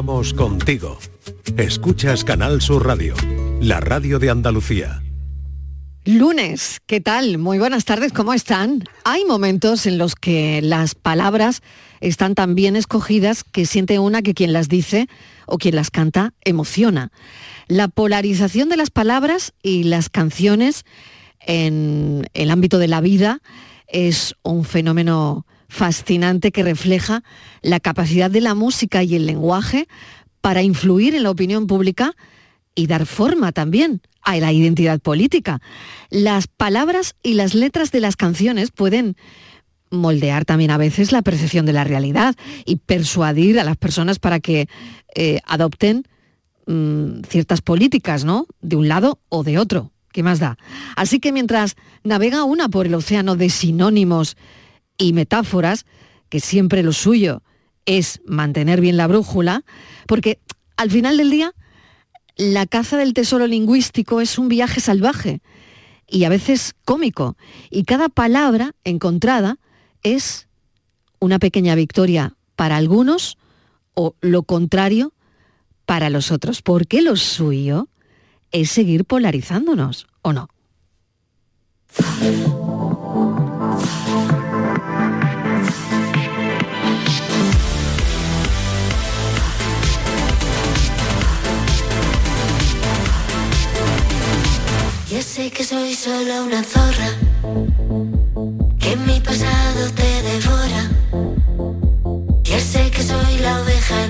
Vamos contigo. Escuchas Canal Sur Radio, la radio de Andalucía. Lunes, ¿qué tal? Muy buenas tardes, ¿cómo están? Hay momentos en los que las palabras están tan bien escogidas que siente una que quien las dice o quien las canta emociona. La polarización de las palabras y las canciones en el ámbito de la vida es un fenómeno fascinante que refleja la capacidad de la música y el lenguaje para influir en la opinión pública y dar forma también a la identidad política. Las palabras y las letras de las canciones pueden moldear también a veces la percepción de la realidad y persuadir a las personas para que eh, adopten mm, ciertas políticas, ¿no? De un lado o de otro. ¿Qué más da? Así que mientras navega una por el océano de sinónimos y metáforas, que siempre lo suyo es mantener bien la brújula, porque al final del día la caza del tesoro lingüístico es un viaje salvaje y a veces cómico, y cada palabra encontrada es una pequeña victoria para algunos o lo contrario para los otros, porque lo suyo es seguir polarizándonos, ¿o no? Ya sé que soy solo una zorra, que mi pasado te devora. Ya sé que soy la oveja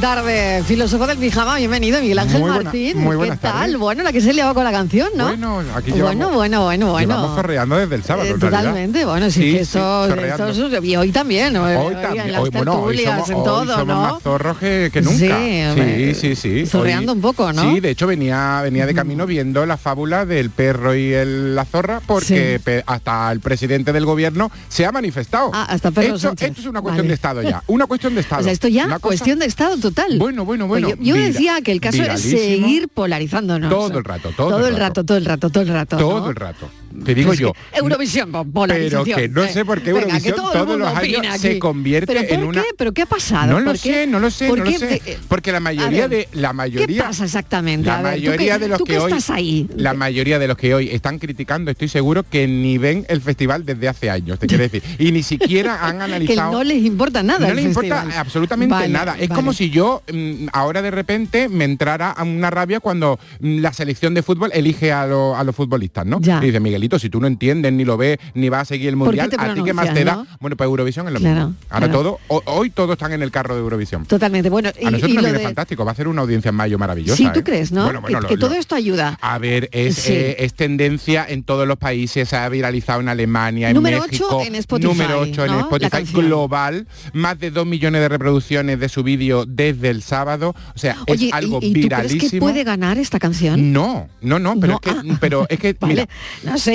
minutos Filósofo del pijama, bienvenido, Miguel Ángel Muy buena- Martín. muy ¿Qué tal? tardes. Bueno, la que se liaba con la canción, ¿no? Bueno, aquí bueno, llevamos, bueno, bueno, bueno. llevamos zorreando desde el sábado, Eh, en totalmente, bueno, sí, Sí, que sí, esto, esto y hoy también. Hoy en también, las hoy, bueno, hoy somos, en hoy todo, somos ¿no? más zorros que, que nunca. Sí, Sí, hombre, sí, sí. zorreando Hoy- un poco, ¿no? Sí, de hecho venía, venía de camino viendo la fábula del perro y el- la zorra porque hasta el presidente del gobierno se ha manifestado. Ah, hasta Pedro esto, esto es una cuestión Vale. de Estado ya. Una cuestión de Estado. O sea, esto ya Una cosa- cuestión de Estado total. Bueno, bueno, yo decía que el caso es seguir polarizándonos. Todo el rato, todo el el rato, rato. todo el rato, todo el rato. Todo ¿no? el rato. Te digo Pues yo. que Eurovisión, polarización. Pero que no sé por qué venga, Eurovisión todo todos los años se convierte ¿Pero por en una-? ¿Pero qué ha pasado? No lo sé, no lo sé, ¿Por no lo sé. Porque la mayoría ver, de la mayoría ¿Qué pasa exactamente? La A ver, ¿tú mayoría qué- de los que hoy estás ahí? la mayoría de los que hoy están criticando, estoy seguro que ni ven el festival desde hace años, te quiero decir, y ni siquiera han que analizado no les importa nada no les importa festival. absolutamente Vale, nada. Es vale. como si yo mm, ahora de repente me entrara a una rabia cuando mm, la selección de fútbol elige a, lo- a los futbolistas, ¿no? Ya. Y dice, Miguelito, si tú no entiendes, ni lo ves, ni vas a seguir el ¿Por qué mundial, ¿a ti qué más te da? Bueno, pues Eurovisión es lo Claro, mismo. Ahora claro. todo, ho- hoy todos están en el carro de Eurovisión. Totalmente. Bueno, y, A nosotros y nos lo viene de- fantástico, va a ser una audiencia en mayo maravillosa. Sí, tú ¿eh? crees, ¿no? Bueno, bueno, que lo- que todo lo- esto ayuda. a ver, es, Sí. eh, es tendencia en todos los países, se ha viralizado en Alemania, en Número México, ocho en Spotify, número 8 en Spotify global, más de 2 millones de reproducciones de su vídeo desde el sábado, o sea, Oye, es algo ¿y, y tú crees viralísimo. que puede ganar esta canción? No, no, no, pero No, es que, ah. pero es que Vale, mira, no sé,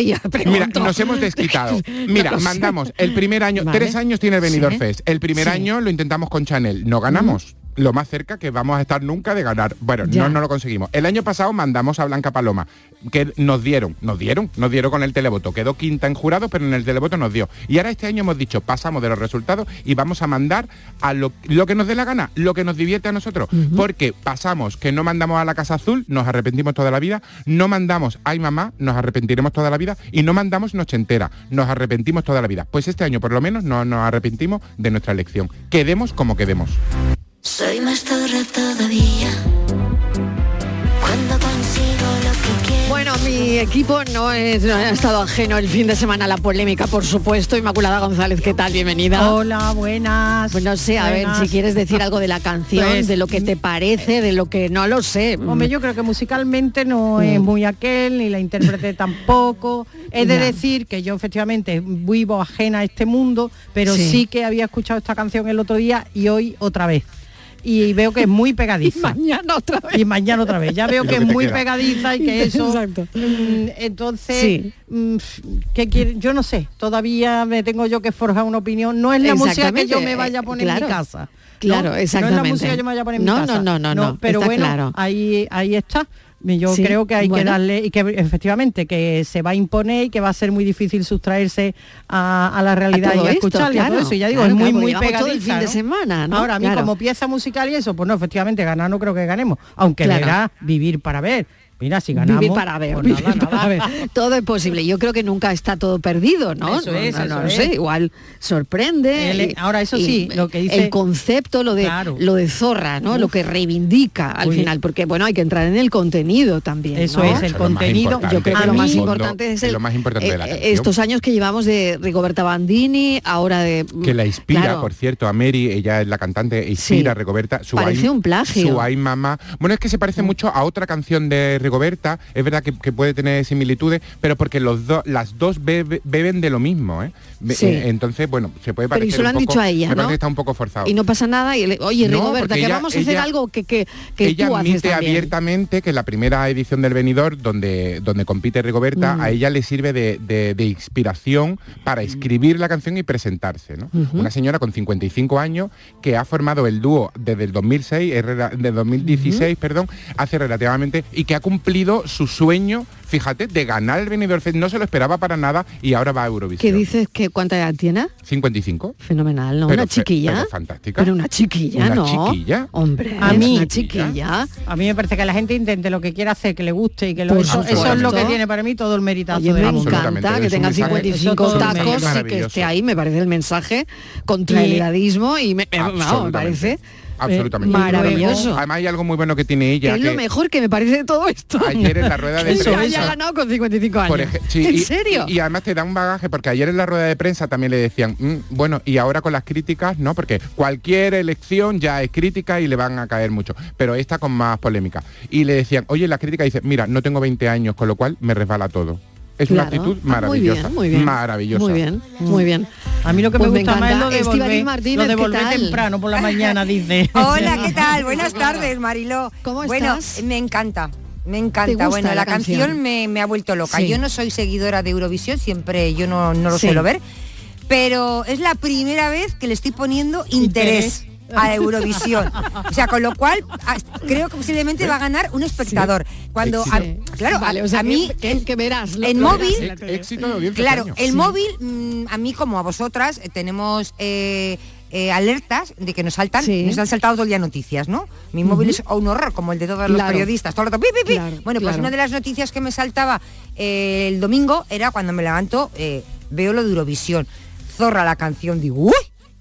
Mira, nos hemos desquitado. Mira, No mandamos el primer año, Vale. tres años tiene el Benidorm Sí. Fest. El primer Sí. año lo intentamos con Chanel, no ganamos. Lo más cerca que vamos a estar nunca de ganar. Bueno, Ya. no, no lo conseguimos. El año pasado mandamos a Blanca Paloma, que nos dieron, nos dieron, nos dieron con el televoto. Quedó quinta en jurado, pero en el televoto nos dio. Y ahora este año hemos dicho, pasamos de los resultados y vamos a mandar a lo, lo que nos dé la gana, lo que nos divierte a nosotros. Porque pasamos que no mandamos a la Casa Azul, nos arrepentimos toda la vida, no mandamos Ay Mamá, nos arrepentiremos toda la vida, y no mandamos Noche Entera, nos arrepentimos toda la vida. Pues este año por lo menos no nos arrepentimos de nuestra elección. Quedemos como quedemos. Soy más zorra todavía. Cuando consigo lo que quiero. Bueno, mi equipo no, es, no ha estado ajeno el fin de semana a la polémica, por supuesto. Inmaculada González, ¿qué tal? Bienvenida. Hola, buenas. Pues no sé, a ver, si quieres decir algo de la canción, Pues, de lo que te parece, de lo que no lo sé. Hombre, yo creo que musicalmente no es muy aquel, ni la intérprete tampoco. He de Ya. decir que yo efectivamente vivo ajena a este mundo, pero Sí. sí. que había escuchado esta canción el otro día y hoy otra vez. Y veo que es muy Y pegadiza. mañana otra vez. Y mañana otra vez. Ya veo Y que que es muy queda. pegadiza y que eso. Exacto. mm, entonces, Sí. mm, ¿qué quiere? Yo no sé. Todavía me tengo yo que forjar una opinión. No es la música que yo me vaya a poner claro. en mi casa. Claro, ¿no? No es exactamente. la música que yo me vaya a poner en No, mi casa. no, no, no, no, Pero está bueno, claro. ahí, ahí está. Yo Sí, creo que hay bueno. que darle y que efectivamente que se va a imponer y que va a ser muy difícil sustraerse a, a la realidad y a claro, todo eso. Y ya digo, claro, es muy, muy todo el pegadiza. fin de semana, ¿no? Ahora, a mí Claro. como pieza musical y eso, pues no, efectivamente ganar no creo que ganemos. Aunque Claro. verá vivir para ver. Mira, si ganamos. Vivir para ver, pues vivir nada, nada. para ver. Todo es posible. Yo creo que nunca está todo perdido, ¿no? Eso es, no, no eso lo es. sé, igual sorprende. El- y- ahora, eso y sí, lo que dice- El concepto, lo de Claro. lo de zorra, ¿no? Lo que reivindica al Uy. final, porque bueno, hay que entrar en el contenido también. Eso ¿no? es, el Eso contenido. Yo creo que lo más importante es, el- lo más importante de la eh, estos años que llevamos de Rigoberta Bandini, ahora de que la inspira, Claro. por cierto, a Mary, ella es la cantante, inspira Sí. a Rigoberta. Su Parece Ay- un plagio. Su Ay Mamá. Bueno, es que se parece mucho a otra canción de Rigoberta, es verdad que, que puede tener similitudes, pero porque los dos, las dos bebe- beben de lo mismo, ¿eh? Be- Sí. eh, entonces, bueno, se puede Pero y parecer se lo un han poco- dicho a ella, me parece que está un poco forzado. y no pasa nada y le- oye No, Rigoberta que ella- vamos a hacer algo que, que, que ella tú admite abiertamente que la primera edición del Benidorm donde, donde compite Rigoberta, Mm. a ella le sirve de, de- de inspiración para escribir la canción y presentarse. ¿no? Una señora con 55 años que ha formado el dúo desde el 2006, es rela- de 2016, perdón, hace relativamente, y que ha cumplido su sueño, fíjate, de ganar el Benidorm Fest. No se lo esperaba para nada y ahora va a Eurovisión. ¿Qué dices que cuánta edad tiene? 55. Fenomenal, ¿no? Pero una chiquilla. pero fantástica. Pero una chiquilla, Una ¿no? chiquilla. Hombre, A mí- una chiquilla. A mí me parece que la gente intente lo que quiera hacer, que le guste y que lo, eso, eso es lo que tiene para mí todo el meritazo Oye, de me encanta que tenga mensaje- 55 eso todo tacos y que esté ahí, me parece el mensaje contra el Y- edadismo y me, me- vamos, me parece Absolutamente. eh, maravilloso. Además hay algo muy bueno que tiene ella. que es lo mejor que me parece de todo esto. Ayer en la rueda de prensa. haya ganado con 55 años. por ej- sí, ¿En y- serio? Y, y además te da un bagaje, porque ayer en la rueda de prensa también le decían, "Mm, bueno, y ahora con las críticas, ¿no? Porque cualquier elección ya es crítica y le van a caer mucho, pero esta con más polémica. Y le decían, oye, la crítica dice, mira, no tengo 20 años, con lo cual me resbala todo. Es una actitud Ah, muy maravillosa. bien, muy bien. Maravillosa. Muy bien, muy bien. A mí lo que Pues me me gusta más es lo de volver, Martínez, lo de ¿qué volver temprano por la mañana, dice. Hola, ¿qué tal? Buenas tardes, Mariló. ¿Cómo bueno, estás? me encanta. Me ¿Te encanta. Bueno, la, la canción, canción? me, me ha vuelto loca. Sí. Yo no soy seguidora de Eurovisión, siempre yo no, no lo Sí. suelo ver, pero es la primera vez que le estoy poniendo interés. Interés. A Eurovisión. O sea, con lo cual creo que posiblemente va a ganar un espectador. Cuando a- claro, a, Vale, o sea, a mí que, verás. en móvil- verás Éxito de Claro, el móvil, a mí como a vosotras, eh, tenemos eh, eh, alertas de que nos saltan, Sí. nos han saltado todo el día noticias, ¿no? Mi móvil es un horror, como el de todos los periodistas, todo el rato, pi, pi, pi. Claro, Bueno, pues claro. una de las noticias que me saltaba eh, el domingo era cuando me levanto, eh, veo lo de Eurovisión. Zorra la canción, digo, ¡uy!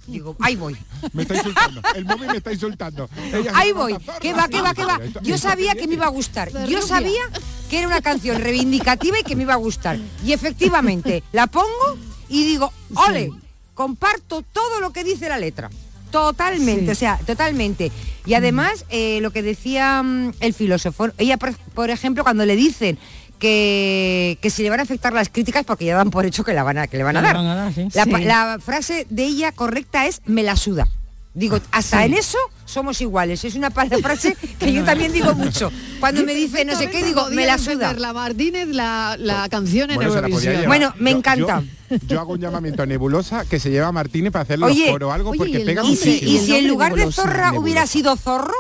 Digo, ahí voy. Me está insultando. El móvil me está insultando. Ella Ahí voy. ¿Qué va, qué va, qué va? Yo sabía que me iba a gustar. Yo sabía que era una canción reivindicativa y que me iba a gustar. Y efectivamente, la pongo y digo, ole, comparto todo lo que dice la letra. Totalmente, Sí. o sea, totalmente. Y además, eh, lo que decía mm, el filósofo, ella, por, por ejemplo, cuando le dicen que, que si le van a afectar las críticas, porque ya dan por hecho que, la van a, que le van a dar. van a dar, sí. La, pa- Sí. la frase de ella correcta es me la suda. Digo, hasta en eso somos iguales. Es una frase que yo también digo mucho. Cuando me dice no sé qué, digo, me la suda. La Martínez la, la canción en Bueno, se Eurovisión. Bueno, me Yo- encanta. Yo, yo hago un llamamiento a Nebulosa que se lleva a Martínez para hacer Oye, los coros o algo oye, porque pega Y nombre, si, muchísimo. y si en lugar de nebulosa, zorra hubiera nebulosa. sido zorro,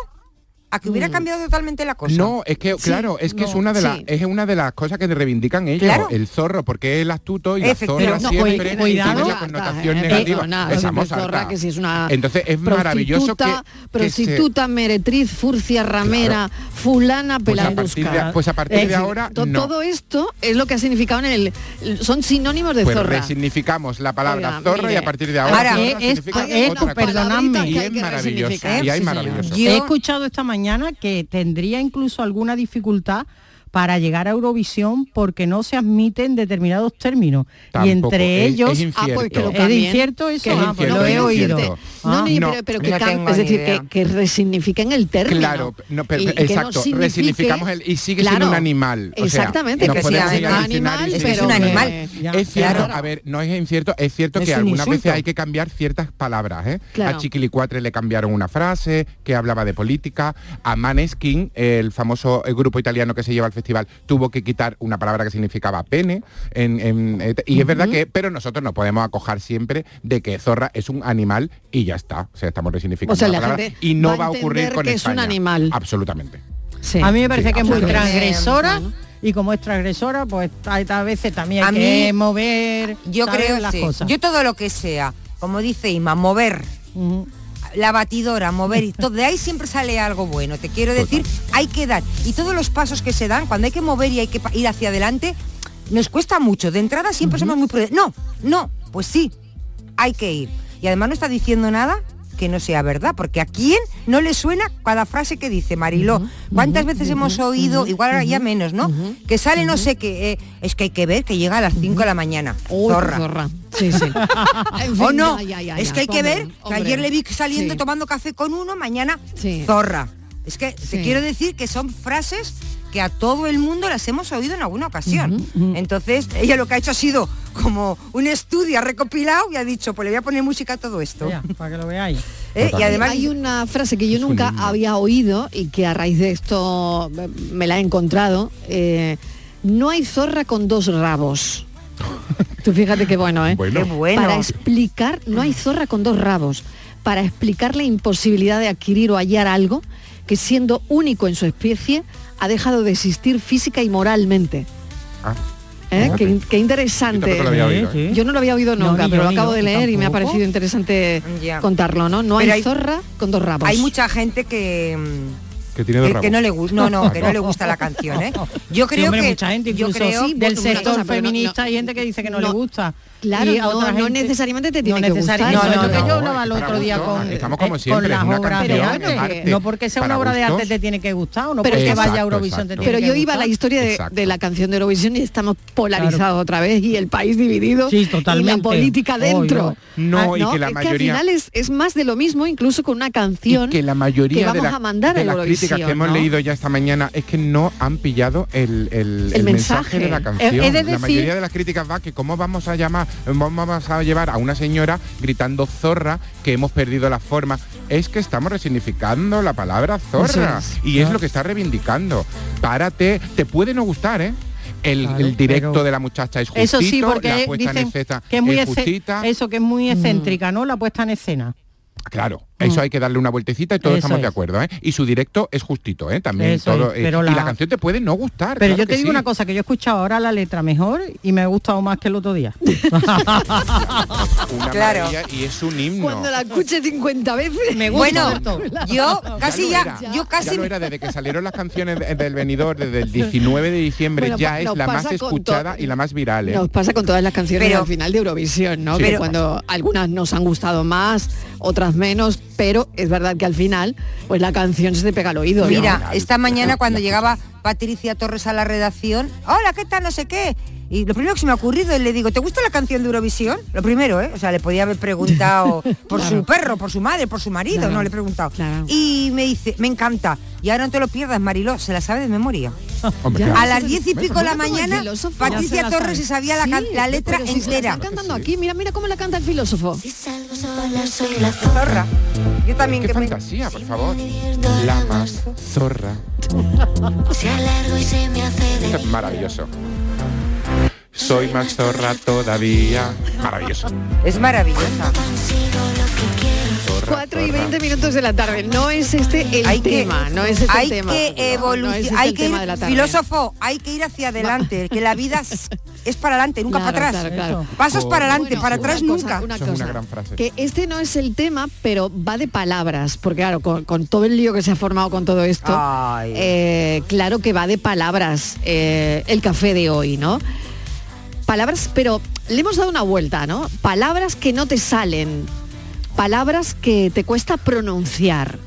a que hubiera cambiado totalmente la cosa. No, es que claro, es que es no, una de las sí. es una de las cosas que reivindican ellos, Claro. el zorro, porque es el astuto y la zorra No, siempre cuidado. tiene la connotación eh, negativa. siempre mozarta. zorra, que si es una Entonces es maravilloso que, prostituta, que se- prostituta, meretriz, furcia, ramera, fulana, pues a partir pelandusca. de, pues a partir Es de decir, ahora to- no. todo esto es lo que ha significado en el son sinónimos de pues zorra. resignificamos la palabra Oiga, zorra y mire. a partir de ahora Ahora, zorra es- significa es- es- otra cosa. perdonadme. y es maravilloso y hay Sí, maravilloso. He escuchado esta mañana que tendría incluso alguna dificultad para llegar a Eurovisión porque no se admiten determinados términos y entre es- ellos es Ah, pues que lo incierto. ¿Es de cambien. incierto eso? Que Ah, es pues lo he es oído. No, Ah. no, No, pero, pero que no es decir, que, que resignifiquen el término. Claro, no, pero- Y- y que no exacto, resignificamos el y sigue siendo un animal. o sea, exactamente, que es al un animal, y Es que es pero un animal. Ya. Es cierto, Claro. a ver, no es incierto, es cierto Es que un algunas veces hay que cambiar ciertas palabras, ¿eh? Claro. A Chiquilicuatre le cambiaron una frase que hablaba de política, a Maneskin, el famoso eh, grupo italiano que se lleva al festival, tuvo que quitar una palabra que significaba pene, en- en- eh, y es verdad que, pero nosotros no podemos acojar siempre de que zorra es un animal y ya está, o sea, estamos resignificando O sea, la la palabra y no va a va a ocurrir con que es un animal. Absolutamente. Sí. A mí me parece Sí, que es muy transgresora y como es transgresora, pues hay a veces también A hay mí- que mover Yo creo las sí. cosas. Yo todo lo que sea, como dice Ima, mover. La batidora, mover y todo, de ahí siempre sale algo bueno. Te quiero decir, hay que dar. Y todos los pasos que se dan, cuando hay que mover y hay que ir hacia adelante, nos cuesta mucho. De entrada siempre somos muy prudentes. No, no, pues sí, hay que ir. Y además no está diciendo nada que no sea verdad, porque a quién no le suena cada frase que dice Mariló. ¿Cuántas veces hemos oído, igual ahora ya menos, ¿no? Que sale no sé qué, eh, es que hay que ver que llega a las 5 de la mañana. Uy, zorra. zorra. Sí, sí. En O no, ya, ya, ya, es que hay que Hombre, ver que hombre. ayer le vi saliendo Sí. tomando café con uno, mañana zorra. Es que te quiero decir que son frases que a todo el mundo las hemos oído en alguna ocasión. Entonces, ella lo que ha hecho ha sido como un estudio, ha recopilado y ha dicho, pues le voy a poner música a todo esto. Ya, para que lo veáis. ¿Eh? Y además, hay una frase que yo nunca había oído y que a raíz de esto me la he encontrado. eh, no hay zorra con dos rabos. Tú fíjate qué bueno, ¿eh? Bueno. qué bueno. Para explicar, no hay zorra con dos rabos. Para explicar la imposibilidad de adquirir o hallar algo que siendo único en su especie ha dejado de existir física y moralmente. Ah, ¿Eh? fíjate. Qué, interesante. tampoco lo había oído, ¿eh? Yo no lo había oído nunca, pero yo, lo acabo yo, de leer y me ha parecido interesante Ya. contarlo, ¿no? No hay, hay- zorra con dos rabos. hay mucha gente que... Que tiene dos que, que rabos. no le gusta, no, no, que no le gusta la canción, ¿eh? Yo Sí, creo hombre, que mucha gente, yo incluso creo Sí, del sector cosa, pero no- feminista no- hay gente que dice que no, no, le gusta. Claro, Y a no, otra no gente- necesariamente te tiene no que gustar. No, No, no, no, que yo hablaba el otro día gusto. con, Estamos como siempre, con las una obras de arte. arte. No porque sea una obra de arte gustos. te tiene que gustar o no Pero porque exacto, vaya a Eurovisión te tiene Pero que yo iba a la historia de, de la canción de Eurovisión y estamos polarizados otra vez y el país dividido Sí, y la totalmente. política Oh, dentro. no. No, y que la es mayoría- al final es, es más de lo mismo, incluso con una canción que la mayoría que vamos de, la- a mandar de las críticas que hemos leído ya esta mañana es que no han pillado el, mensaje. de la canción. La mayoría de las críticas va que cómo vamos a llamar, vamos a llevar a una señora gritando zorra, que hemos perdido la forma. Es que estamos resignificando la palabra zorra. Y es lo que está reivindicando. Párate, te puede no gustar, ¿eh? El, Claro, el directo pero- de la muchacha es justito, Eso sí, porque la puesta en escena que es muy es justita. eso que es muy excéntrica, ¿no? La puesta en escena. Claro, eso hay que darle una vueltecita y todos Mm. Eso estamos de acuerdo, ¿eh? Y su directo es justito, ¿eh? También Eso todo. es, eh, pero Y la- la canción te puede no gustar. Pero claro yo te digo sí. una cosa, que yo he escuchado ahora la letra mejor y me ha gustado más que el otro día. Una Claro. maravilla y es un himno. Cuando la escuche 50 veces. Me Bueno, Berto. yo casi ya, era. yo casi Ya lo era desde que salieron las canciones de- del venidor desde el 19 de diciembre Bueno, ya es la más escuchada to- y la más viral, ¿eh? Nos pasa con todas las canciones Pero- al final de Eurovisión, ¿no? Sí. que Pero- cuando algunas nos han gustado más, otras menos, pero es verdad que al final, pues la canción se te pega al oído. ¿no? Mira, esta mañana cuando llegaba Patricia Torres a la redacción, hola, ¿qué tal? No sé qué. Y lo primero que se me ha ocurrido, le digo, ¿te gusta la canción de Eurovisión? Lo primero, ¿eh? O sea, le podía haber preguntado por su perro, por su madre, por su marido, Claro, no le he preguntado. claro. Y me dice, me encanta. Y ahora no te lo pierdas, Mariló, se la sabe de memoria. Hombre. A las diez y pico de la mañana, filósofo. Patricia Ya se la Torres se sabía la, can- Sí, la letra si entera. está cantando aquí, mira, mira cómo la canta el filósofo. Si salgo sola soy la zorra. Yo también Qué que me... fantasía, por favor. La más zorra. Se alargo y se me hace de Esto es maravilloso. Soy más zorra todavía. Maravilloso. Es maravillosa. consigo lo que quiero. Zorra, 4 y zorra. 20 minutos de la tarde. No es este el Hay que, tema, no es este hay el tema. que No, no es evolucionar, este hay el que tema ir, de la tarde. filósofo, hay que ir hacia adelante, que la vida es, es para adelante, nunca Claro, para atrás. claro, claro. Pasos para adelante, Bueno, para una atrás cosa, nunca. Una es cosa, una gran frase. que este no es el tema, pero va de palabras, porque claro, con, con todo el lío que se ha formado con todo esto, eh, claro que va de palabras eh, el café de hoy, ¿no? Palabras, pero le hemos dado una vuelta, ¿no? Palabras que no te salen, palabras que te cuesta pronunciar,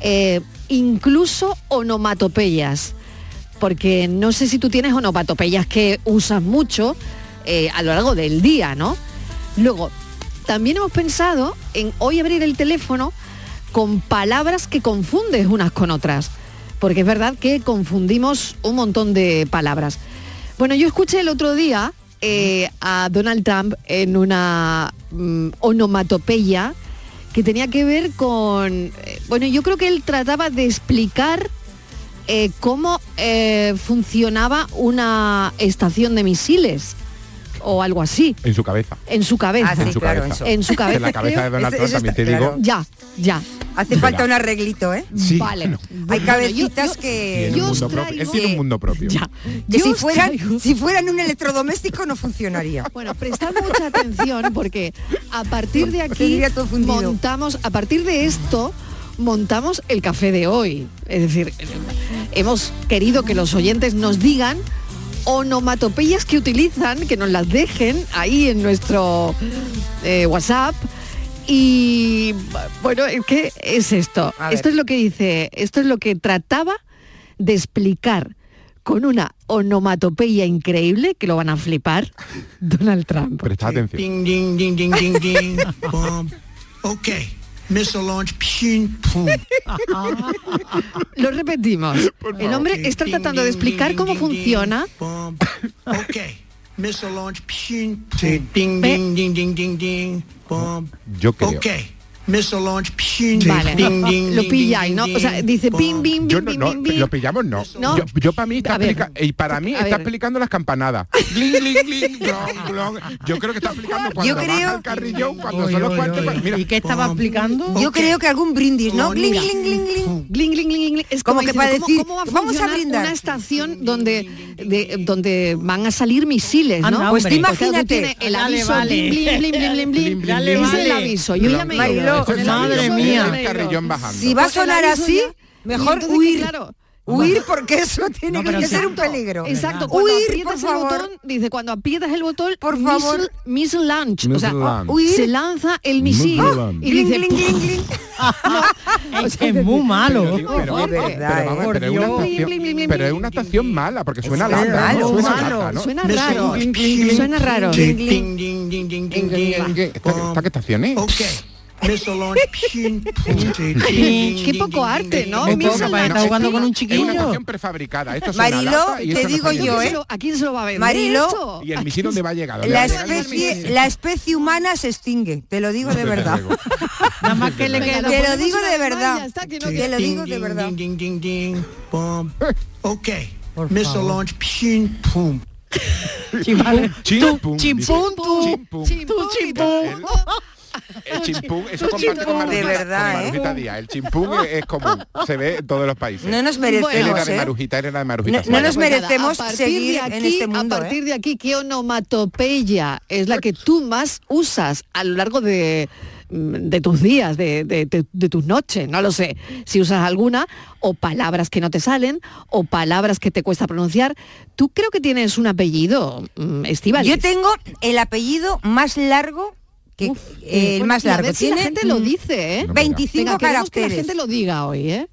eh, incluso onomatopeyas, porque no sé si tú tienes onomatopeyas que usas mucho eh, a lo largo del día, ¿no? Luego, también hemos pensado en hoy abrir el teléfono con palabras que confundes unas con otras, porque es verdad que confundimos un montón de palabras. Bueno, yo escuché el otro día eh, a Donald Trump en una mm, onomatopeya que tenía que ver con, eh, bueno, yo creo que él trataba de explicar eh, cómo funcionaba una estación de misiles o algo así En su cabeza. en su cabeza. Ah, sí, en su claro, cabeza. En su cabeza. En la cabeza de. Donald Trump también te está digo. claro. Ya, ya. Hace falta un arreglito, ¿eh? Sí, vale. no. Hay cabecitas yo- que, Yo os mundo propio. Él tiene un mundo propio. Ya. que si fueran, traigo- si fueran un electrodoméstico no funcionaría. Bueno, prestad mucha atención porque a partir de aquí montamos, a partir de esto montamos el café de hoy. Es decir, hemos querido que los oyentes nos digan onomatopeyas que utilizan, que nos las dejen ahí en nuestro eh, WhatsApp. Y bueno, ¿qué es esto? Esto es lo que dice, esto es lo que trataba de explicar con una onomatopeya increíble que lo van a flipar Donald Trump. Presta atención. Ding, Pshing, pum. Lo repetimos. El hombre Okay. está tratando de explicar cómo funciona. Boom. Okay. Missile launch. Pshing, pum. Ding, ding, ding, ding, ding, ding. Boom. Yo creo. Okay. Missile launch. Pshing, Vale, ding, ding, lo pilláis, ¿no? O sea, dice bim, bim, Yo bim, no, bim, no, bim, lo pillamos no. No. Yo, yo para mí está A ver. explica- y para mí A está ver. explicando las campanadas. Gling, gling, gling, glong, glong. Yo creo que está explicando cuando Yo baja creo- el carrillón, cuando Oy, son los oy, cuartos. oy. Mira, ¿Y qué estaba explicando? Yo creo que algún brindis, ¿no? Gling, Mira. gling, gling, gling. Gling, gling, gling, gling. Es Como como, que diciendo, para ¿cómo- decir, ¿cómo, va a vamos a brindar? una estación donde, de- donde van a salir misiles, ¿no? Pues imagínate. el Dale, aviso vale. bling, bling, bling, bling, bling, bling. Dale, Es el vale. aviso. Yo ya me madre mía. carrillón bajando. Si va a sonar aviso así, mejor entonces, huir. claro, Huir porque eso tiene No, que ser un peligro. Exacto, Huir, aprietas por el favor. botón, dice, cuando aprietas el botón, Por favor. missile launch. o sea, launch. Huir. se lanza el misil y Gling, dice, gling, gling, gling. Es muy malo. Pero, es una Por estación- mala porque suena ¿no? suena raro, suena raro. Gling, Ding, gling. ding, ding, ding, ding, ¿Qué- ding. qué- ¿Esta, Boom. esta qué estación es? Qué poco arte, ¿no? Estar jugando con un chiquillo. prefabricada. Esto y te digo yo, nada. ¿A quién ¿eh? se lo- ¿A quién se lo va a vender Mariló, esto? ¿Y el misil dónde va a llegar? ¿Dónde La especie, la especie humana se extingue, te lo digo de verdad. Nada más que le queda. Te lo digo de verdad. está, Te lo digo de verdad. Por Missile launch. Pshing, pum. Chimpún, Chimpún, chimpún, tú. Chimpún. Chimpún, chimpún. El chimpún, eso comparte con Marujita, De verdad, con ¿eh? Marujita Díaz. El chimpún es, es común, se ve en todos los países. No nos él merecemos, era de ¿eh? Marujita, él era de Marujita. No- nos Pues nada, merecemos a partir seguir de en este mundo, A partir ¿eh? de aquí, ¿qué onomatopeya es la que tú más usas a lo largo de, mm, de tus días, de, de- de- de tus noches? No lo sé. Si usas alguna, o palabras que no te salen, o palabras que te cuesta pronunciar. Tú creo que tienes un apellido, Estival. Yo tengo el apellido más largo que eh, el más a largo. ver si la Tiene gente lo dice, ¿eh? No, 25 Venga, queremos que la caracteres. gente lo diga hoy, ¿eh?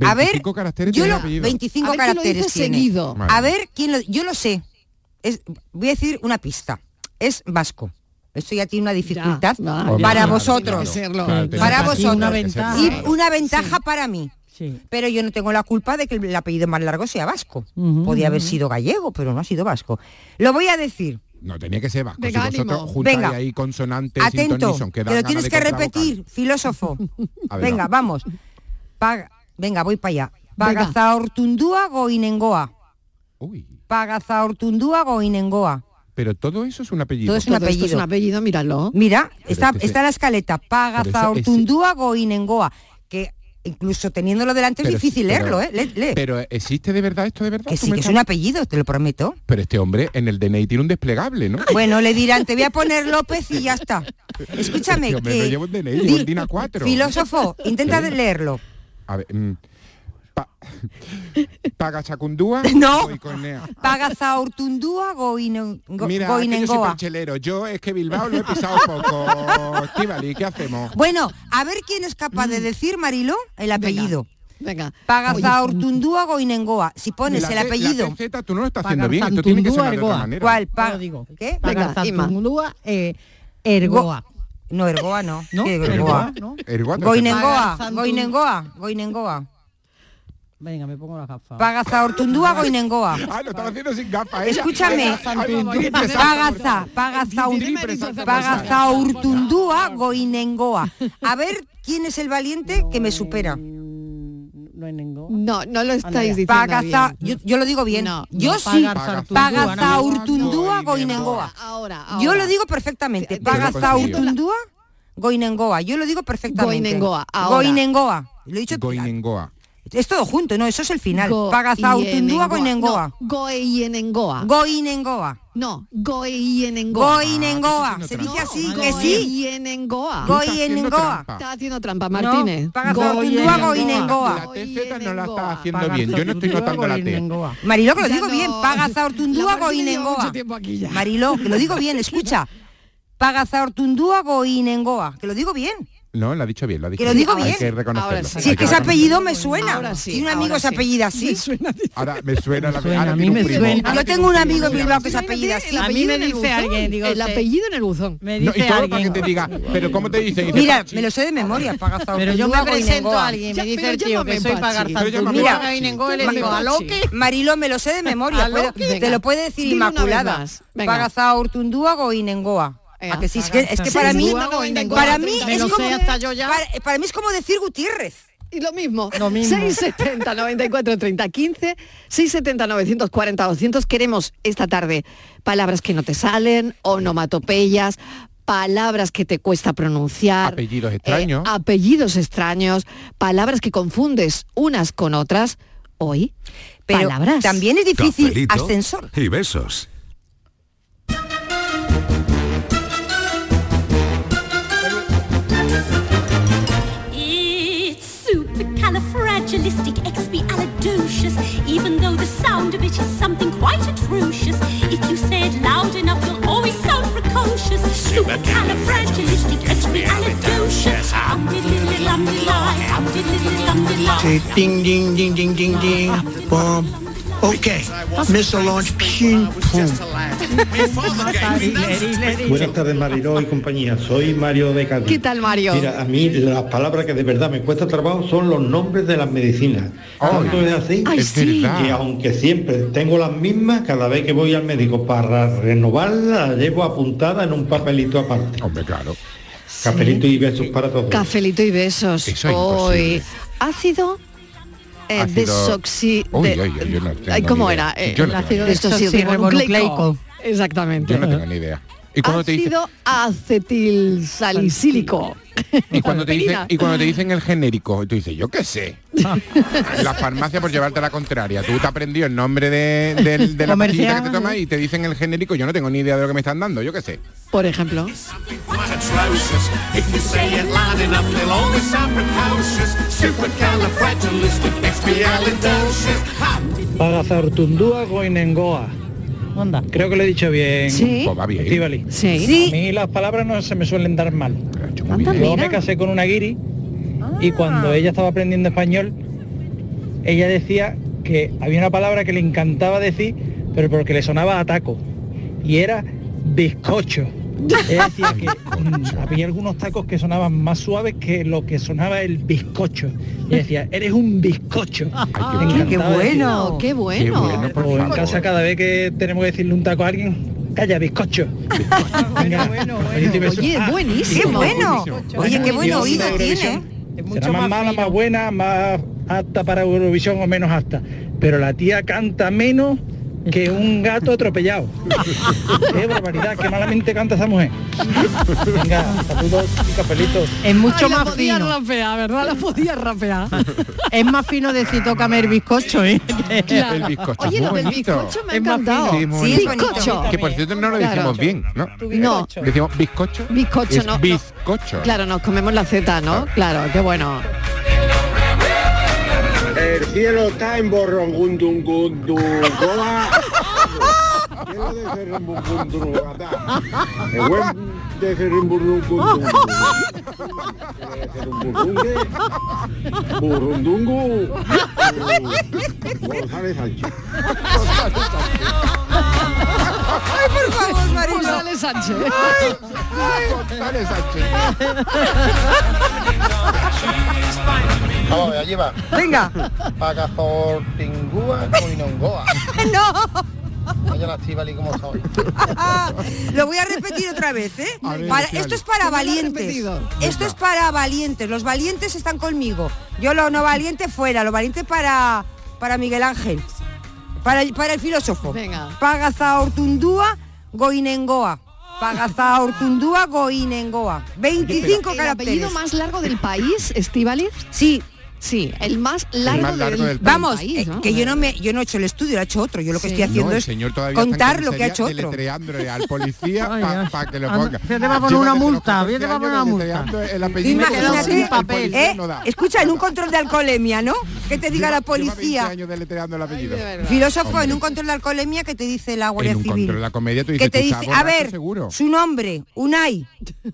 A ver, 25 caracteres yo lo, el apellido. 25 A ver quién lo caracteres tiene. seguido. Vale. A ver quién lo yo lo sé. Es, voy a decir una pista. Es vasco. Esto ya tiene una dificultad Ya, para vosotros. Claro, Para vosotros. Una ventaja. Y una ventaja para mí. Sí. Pero yo no tengo la culpa de que el apellido más largo sea vasco. Podía haber sido gallego, pero no ha sido vasco. Lo voy a decir. No tenía que ser vasco. Venga, si vosotros Venga. ahí consonantes Atento, que ganas tienes que repetir, filósofo. Ver, Venga, vamos. vamos. Pa- Venga, voy para allá. Pagazaortundúa goinengoa. Uy, Pagazaortundúa goinengoa. pero todo eso es un apellido. Todo es un Todo esto es apellido. un apellido, míralo. Mira, Pero está, este está la escaleta. Pagazaortundúa goinengoa. Que incluso teniéndolo delante es difícil pero- leerlo, ¿eh? Pero ¿existe de verdad esto de verdad? que ¿Tú sí, que es un apellido, te lo prometo. Pero este hombre en el DNI tiene un desplegable, ¿no? Bueno, le dirán, te voy a poner López y ya está. Escúchame, Este que... no lleva un DNI, lleva un DIN A4. Filósofo, intenta leerlo. A ver, mm, pa, Pagachacundúa No. Goiconea. Pagazaortundúa goine- go- Mira, que yo soy perchelero. Yo es que Bilbao lo he pisado poco. Estivali, ¿qué hacemos? Bueno, a ver quién es capaz Mm. de decir, Marilo, el apellido. Venga. Pagazaortundúa goinengoa. Si pones La el apellido... La TZ tú no lo estás haciendo bien. Esto tiene que ser de otra ergoa. manera. ¿Cuál? Pa- digo. ¿Qué? Venga, Pagarzantundúa, eh, ergoa. No, Ergoa no. ¿No? ¿Qué Ergoa, Ergoa? ¿no? Ergoa, te- Goinengoa, goinengoa, goinengoa. Venga, me pongo la gafa. Pagazaortundúa goinengoa. Ah, lo estaba haciendo sin gafas. ella. Escúchame, Pagaza, pagazaur, Triple salsa. pagazaurtundúa goinengoa. A ver quién es el valiente que me supera. No. No, no lo estáis diciendo Pagaza, bien. yo, yo lo digo bien. No, yo no, sí. No. Pagazaurtundúa goinengoa. Ahora, ahora. Yo lo digo perfectamente. Te- te- Pagazaurtundúa goinengoa. Yo lo digo perfectamente. Goinengoa, ahora. Goinengoa. Lo he dicho. Goinengoa. Es todo junto, no, eso es el final. Go- Pagazaurtundúa Ienengoa. goinengoa. No, Goienengoa. Goinengoa. No, Goienengoa. Goinengoa. Ah, Se dice así, que sí. Goinengoa. trampa. Está haciendo trampa, Martínez. No, Pagazaurtundúa Goinengoa. La goinengoa. TZ no la estás haciendo bien. Yo no estoy notando la T. goinengoa. Mariló, que lo digo bien. Lleva goinengoa. Mariló, que lo digo bien, escucha. Pagazaurtundúa goinengoa. Que lo digo bien. No, lo ha dicho bien, lo ha dicho Que lo digo Hay bien. que reconocerlo. Ahora sí. Si es que ese apellido me suena. Ahora sí, Tiene un amigo ahora se sí. apellida así. Me suena Ahora me suena la Me suena, ahora a mí tiene un me primo. suena. Ahora Yo tengo un amigo en que Bilbao que se apellida así. el A mí apellido me en el dice buzón. alguien, digo, el apellido en el buzón. Me No, dice y todo para alguien. que te diga, pero ¿cómo te dice? Dice, Mira, Pachi. me lo sé de memoria. Pagazaurtundúa Pero yo me presento a alguien, me dice el tío que soy llámame Mira, le llámame digo, ¿a lo Pachi. que? Mariló, me lo sé de memoria. Te lo puede decir Inmaculada. más. Venga. Pagazaurtundúa goinengoa. Venga. ¿A que sí? Es que, es que para mí, para mí es como, sé hasta yo ya. Para, para mí es como decir Gutiérrez. Y lo mismo. Lo mismo. 670 94 30 15, 670 940 200. Queremos esta tarde palabras que no te salen, onomatopeyas, palabras que te cuesta pronunciar. Apellidos extraños. eh, apellidos extraños, palabras que confundes unas con otras. Hoy, Pero palabras. también es difícil Cafelito ascensor. y besos. Supercalifragilisticexpialidocious, even though the sound of it is something quite atrocious. If you say it loud enough, you'll always sound precocious. Supercalifragilisticexpialidocious. Um-diddly-diddly-um-diddly, um-diddly-diddly-um-diddly. Say ding, ding, ding, ding, ding, ding. Boom. Okay. Missile launch. Pshing, boom. Buenas tardes Mariló y compañía, soy Mario de Cádiz. ¿Qué tal, Mario? Mira, a mí las palabras que de verdad me cuesta trabajo son los nombres de las medicinas. Tanto es así Ay, Es sí. que aunque siempre tengo las mismas, cada vez que voy al médico para renovarlas, las llevo apuntada en un papelito aparte. Hombre, claro. Cafelito y besos para todos. Cafelito y besos. Eso es Hoy, imposible. ácido. Eh, desoxi... Uy, de- uy, uy, yo no tengo Ay, ¿Cómo ni era? idea. Eh, Yo no el tengo ácido ni idea. desoxirribonucleico. Exactamente. Yo no tengo ni idea. Y cuando te dicen, ácido acetilsalicílico. y cuando te dicen, Aspirina. y cuando te dicen el genérico, tú dices, yo qué sé. La farmacia por llevarte la contraria. Tú te aprendió el nombre de, la pastillita que te tomas y te dicen el genérico, yo no tengo ni idea de lo que me están dando, yo qué sé. Por ejemplo. Pagazaurtundúa goinengoa. Onda. Creo que lo he dicho bien. Sí. Pues va bien. Estíbali. Sí. A mí las palabras no se me suelen dar mal. Yo me casé con una guiri y cuando ella estaba aprendiendo español, ella decía que había una palabra que le encantaba decir, pero porque le sonaba a taco. Y era bizcocho. Ella decía que mm, había algunos tacos que sonaban más suaves que lo que sonaba el bizcocho. Y decía, eres un bizcocho. Qué bueno, qué decir- bueno. O en casa cada vez que tenemos que decirle un taco a alguien, calla, bizcocho. Venga, cafelito y besos. Oye, Ah, buenísimo. Qué bueno. Oye, qué buen oído tiene. Es Será más más mala, más buena, más apta para Eurovisión o menos apta. Pero la tía canta menos que un gato atropellado. qué barbaridad, qué malamente canta esa mujer. Venga, saludos y capelitos. Es mucho Ay, la más podía fino. rapear, ¿verdad? La podía rapear. Es más fino decir tócame el bizcocho, ¿eh? Claro. El bizcocho, Oye, lo del bizcocho me ha encantado. Sí, bonito. Que por cierto no lo Claro. decimos bien, ¿no? No, Decimos bizcocho. Bizcocho, es no, no. Bizcocho. claro, nos comemos la Z, ¿no? Claro, qué bueno. El cielo está en Serrembungundurugata. El buen de Serrembungundungu. Serrembungungue. Burrundungu. González Sánchez. Ay, por favor, Marilo. González Sánchez. González Sánchez. Vamos, allí va. Venga. Pagazortingúa Coinongoa. No. Vaya la Estivali como soy. Lo voy a repetir otra vez, ¿eh? A ver, Para- Estivali. esto es para ¿Cómo lo has valientes. Esto es para valientes. Los valientes están conmigo. Yo lo no valiente fuera, lo valiente para para Miguel Ángel. Para el, para el filósofo. Venga. Pagazaortundúa Goinengoa. Pagazaortundúa Goinengoa. 25 ¿El caracteres. apellido más largo del país, Estivaliz? Sí, Sí, el más largo, más largo del Vamos, país. ¿no? que yo no me yo no he hecho el estudio, lo ha hecho otro. Yo lo que Sí. estoy haciendo No, el es señor contar lo que ha hecho otro. deletreándole al policía Ay, para Dios. que lo Anda, ponga. fíjate, va a poner Lleva una desde los multa, 14 fíjate, va a poner años una multa. deletreando El apellido del Imagínate, policía, el papel. policía ¿eh? no da. Escucha, en un control de alcoholemia, ¿no? Que te diga Lleva- la lleva 20 policía. años deletreando el apellido. Filósofo Hombre. en un control de alcoholemia que te dice la Guardia En un Civil. control de la comedia tú que dices, te "Tú dice, a ver, seguro". su nombre, Unai,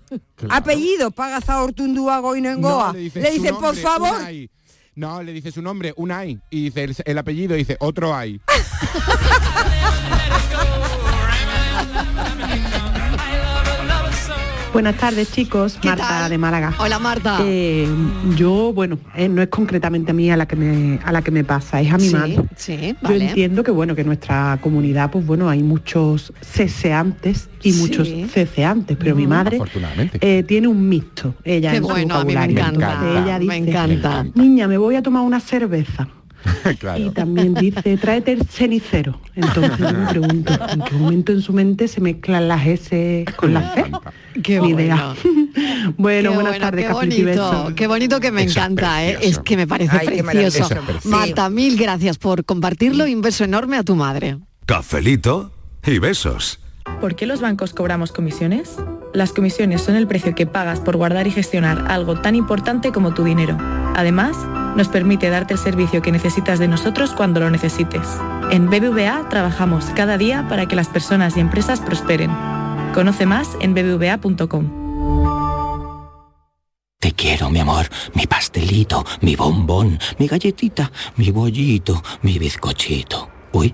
apellido, Pagazaortundúa Goinengoa. No, le dice, le dice, por favor. No, le dice su nombre, Unai. Y dice el, el apellido, dice otro hay. Buenas tardes chicos, ¿Qué Marta tal? de Málaga. Hola, Marta. Eh, yo, bueno, eh, no es concretamente a mí a la que me a la que me pasa, es a mi sí, madre. sí, Yo entiendo que bueno, que en nuestra comunidad, pues bueno, hay muchos ceseantes y Sí. muchos ceceantes, pero mi Ujú. madre Afortunadamente. eh, tiene un mixto. Ella Qué en su bueno, a mí me vocabulario. encanta. Entonces ella me encanta. niña, me voy a tomar una cerveza. Y también dice, tráete el cenicero. Entonces yo me pregunto, ¿en qué momento en su mente se mezclan las S con las C? Qué bueno. idea. bueno, Qué buenas bueno, tardes, qué cafelito y bonito, besos. qué bonito que me Eso es encanta, ¿eh? es que me parece Ay, precioso. es precioso. Marta, mil gracias por compartirlo y un beso enorme a tu madre. Cafelito y besos. ¿Por qué los bancos cobramos comisiones? Las comisiones son el precio que pagas por guardar y gestionar algo tan importante como tu dinero. Además, nos permite darte el servicio que necesitas de nosotros cuando lo necesites. En BBVA trabajamos cada día para que las personas y empresas prosperen. Conoce más en bbva.com. Te quiero, mi amor, mi pastelito, mi bombón, mi galletita, mi bollito, mi bizcochito. Uy,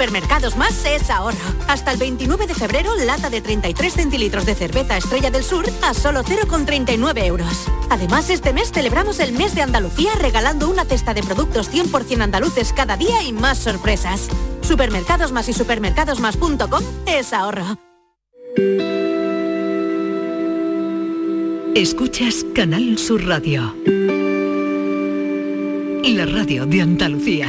Supermercados Más es ahorro. Hasta el 29 de febrero, lata de 33 centilitros de cerveza Estrella del Sur a solo 0,39 euros. Además, este mes celebramos el mes de Andalucía regalando una cesta de productos 100% andaluces cada día y más sorpresas. Supermercados Más y supermercadosmás.com es ahorro. Escuchas Canal Sur Radio. La radio de Andalucía.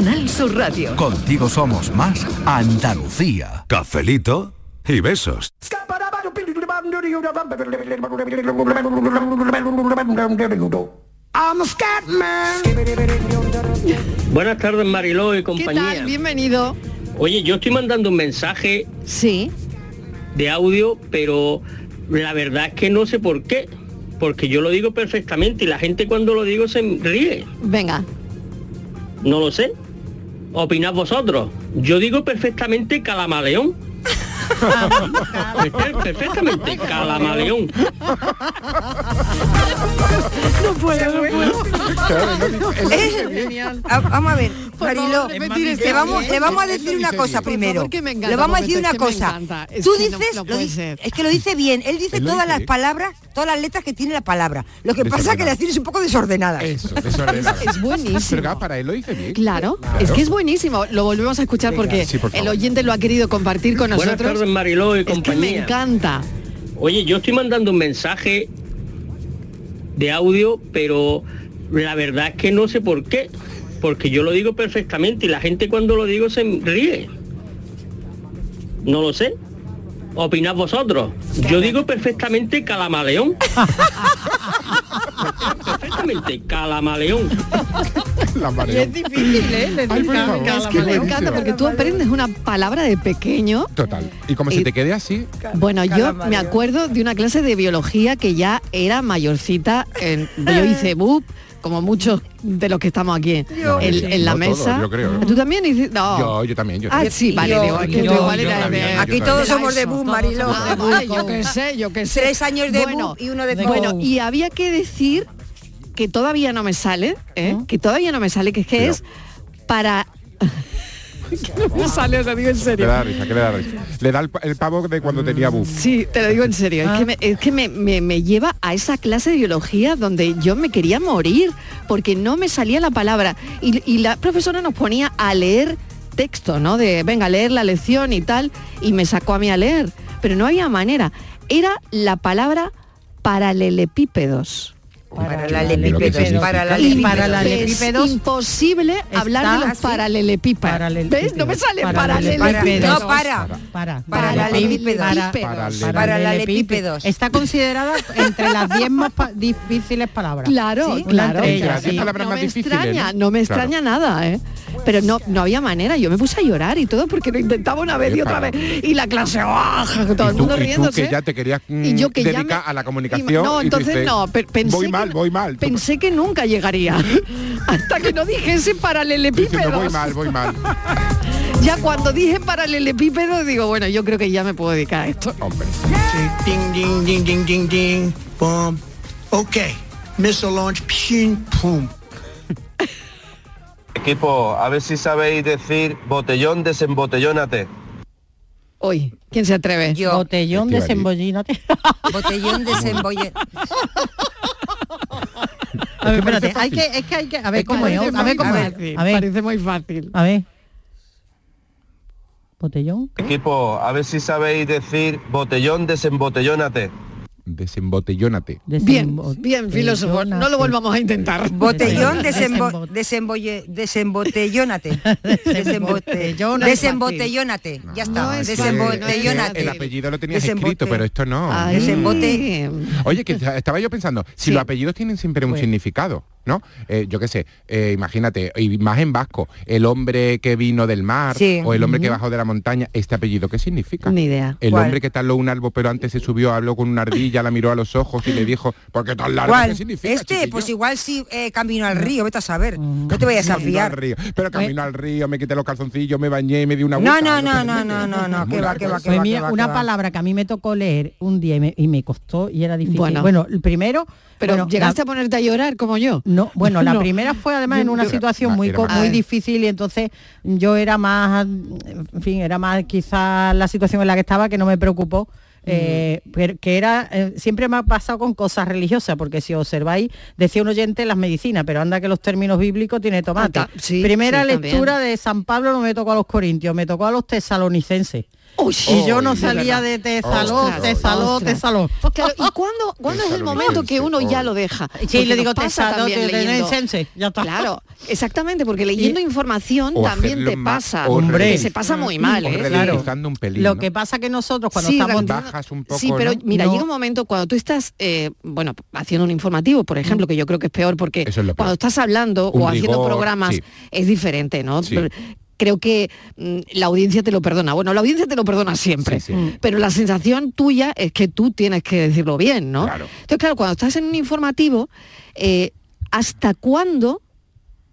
Sur Radio. Contigo somos más Andalucía. Cafelito y besos. Buenas tardes, Mariló y ¿Qué compañía. tal? Bienvenido. Oye, yo estoy mandando un mensaje sí. de audio, pero la verdad es que no sé por qué. Porque yo lo digo perfectamente y la gente cuando lo digo se ríe. Venga. No lo sé. Opinad vosotros. Yo digo perfectamente calamaleón. Perfe- perfectamente, calamaleón. No puedo, no puedo. Eh, Vamos a ver, Mariló, le vamos, le vamos a decir una cosa primero. favor, que me encanta, Le vamos a decir una es que me cosa. encanta. Es Tú que no- dices, no lo puede dice- ser. es que lo dice bien. Él dice Él lo todas dice las bien. palabras, todas las letras que tiene la palabra. Lo que pasa es que las tienes un poco desordenadas. Eso, desordenado. Es buenísimo. Pero claro, para él lo dice bien. Claro, es que es buenísimo. Lo volvemos a escuchar porque Sí, por el favor. oyente lo ha querido compartir con Buenas nosotros. Mariló y Es que me compañía. encanta. Oye, yo estoy mandando un mensaje de audio, pero la verdad es que no sé por qué. Porque yo lo digo perfectamente y la gente cuando lo digo se ríe. No lo sé. Opinad vosotros. Yo digo perfectamente calamaleón. perfectamente, calamaleón. Y es difícil, ¿eh? Ay, favor. es que me encanta porque tú aprendes una palabra de pequeño. Total. Y como se te quede así, Bueno, yo me acuerdo de una clase de biología que ya era mayorcita. En, yo hice BUP, como muchos de los que estamos aquí No, en, sí, en la no mesa. yo creo. ¿Tú también hiciste? No. yo, yo también. Yo Ah, también. sí, vale, Yo- digo, es que yo- tú igual yo eras también, de- yo Aquí también. todos somos de boom, Mariló. Ah, yo qué sé, yo qué sé. Tres años de Bueno, boom y uno de Bueno, Go. y había que decir que todavía no me sale, ¿eh? que todavía no me sale, que es que es para... que no me sale, lo digo en Le serio. da risa, que le da risa. Le da el, pa- el pavo de cuando tenía buf. Sí, te lo digo en serio. Ah. Es que, me, es que me, me- me lleva a esa clase de biología donde yo me quería morir porque no me salía la palabra. Y, y la profesora nos ponía a leer texto, ¿no? De, venga, leer la lección y tal. Y me sacó a mí a leer. Pero no había manera. Era la palabra paralelepípedos. Paralelepípedos, Y paralelepípedos. Es imposible hablar de los paralelepípedos. ¿Ves? No me sale paralelepípedos. No, para. Para. Paralelepípedos. Para- Paralelepípedos. Está considerada entre las 10 más difíciles palabras. Claro, claro. Más no me extraña, ¿no? me extraña nada, ¿eh? Pero no, no había manera. Yo me puse a llorar y todo porque lo intentaba una vez y otra vez. Y la clase, ¡ah! todo el Y mundo y tú riéndose. que ya te querías mm, Y yo que ya dedicar a la Y- comunicación. no, y entonces no, pe- pensé mal, voy mal. Pensé que nunca llegaría. Hasta que no dijese diciendo, paralelepípedos. voy mal, voy mal. Ya cuando dije paralelepípedo, digo, bueno, yo creo que ya me puedo dedicar a esto. Hombre. Ding, ding, ding, ding, ding, ding. Boom. Okay. Missile launch. Pum. Equipo, a ver si sabéis decir botellón, desembotellónate. Hoy, ¿quién se atreve? Yo. Botellón de sembollínate. Botellón desembolle. A ver, espérate, hay que, es que hay que, a ver cómo es, a ver cómo es. A ver, Parece muy fácil. a ver. Botellón. Equipo, a ver si sabéis decir botellón, desembotellónate. Desembotellónate. Bien, bien, filósofo. No lo volvamos a intentar. Botellón desembo, Desembo- desembolle, desembotellónate. Desembote- Desembotellónate. Desembotellónate. Ya está. No es Desembotellónate. El apellido lo tenías Desembote. escrito, pero esto no. Ay, Desembote. Oye, que esta- estaba yo pensando, si Sí. los apellidos tienen siempre un Pues. significado, ¿no? Eh, yo qué sé, eh, imagínate, y más en vasco, el hombre que vino del mar Sí. o el hombre que bajó de la montaña, ¿este apellido qué significa? Ni idea. El ¿Cuál? hombre que taló un árbol pero antes se subió, habló con una ardilla, la miró a los ojos y le dijo, ¿por qué tan largo? ¿Cuál? ¿Qué significa? Este, chiquillo?". pues igual sí, eh, camino al río, vete a saber. No te vayas a fiar. río. Pero camino al río, me quité los calzoncillos, me bañé y me di una No, vuelta. no, no, no, no, no, no, Muy que va, que va, que va, mira, que va, una que va. palabra que a mí me tocó leer un día y me, y me costó y era difícil. Bueno. Primero... Pero bueno, llegaste la- a ponerte a llorar como yo. No, No, bueno, la No. primera fue además en una Yo- situación muy, muy difícil y entonces yo era más, en fin, era más quizás la situación en la que estaba que no me preocupó. eh, que era eh, siempre me ha pasado con cosas religiosas porque si observáis decía un oyente las medicinas pero anda que los términos bíblicos tiene tomate Ah, sí, primera sí, también. lectura de San Pablo no me tocó a los corintios me tocó a los tesalonicenses y yo no salía de Tesaló, Ostras, Tesaló, ostras. Tesaló. Claro, ¿y cuándo, cuándo es el momento que uno ya lo deja? Sí, le digo Tesaló, también te- te- leyendo- sense, ya está. Claro, exactamente, porque leyendo información O también te pasa. Hombre, re- se pasa muy mal, ¿eh? relativizando un pelín, Lo ¿no? que pasa que nosotros cuando Sí, estamos Bajas un poco, Sí, pero ¿no? mira, No. llega un momento cuando tú estás, eh, bueno, haciendo un informativo, por ejemplo, que yo creo que es peor porque cuando estás hablando Un o haciendo programas es diferente, ¿no? Sí. Creo que mm, la audiencia te lo perdona. Bueno, la audiencia te lo perdona siempre, Sí, sí. pero la sensación tuya es que tú tienes que decirlo bien, ¿no? Entonces, claro, cuando estás en un informativo, eh, ¿hasta cuándo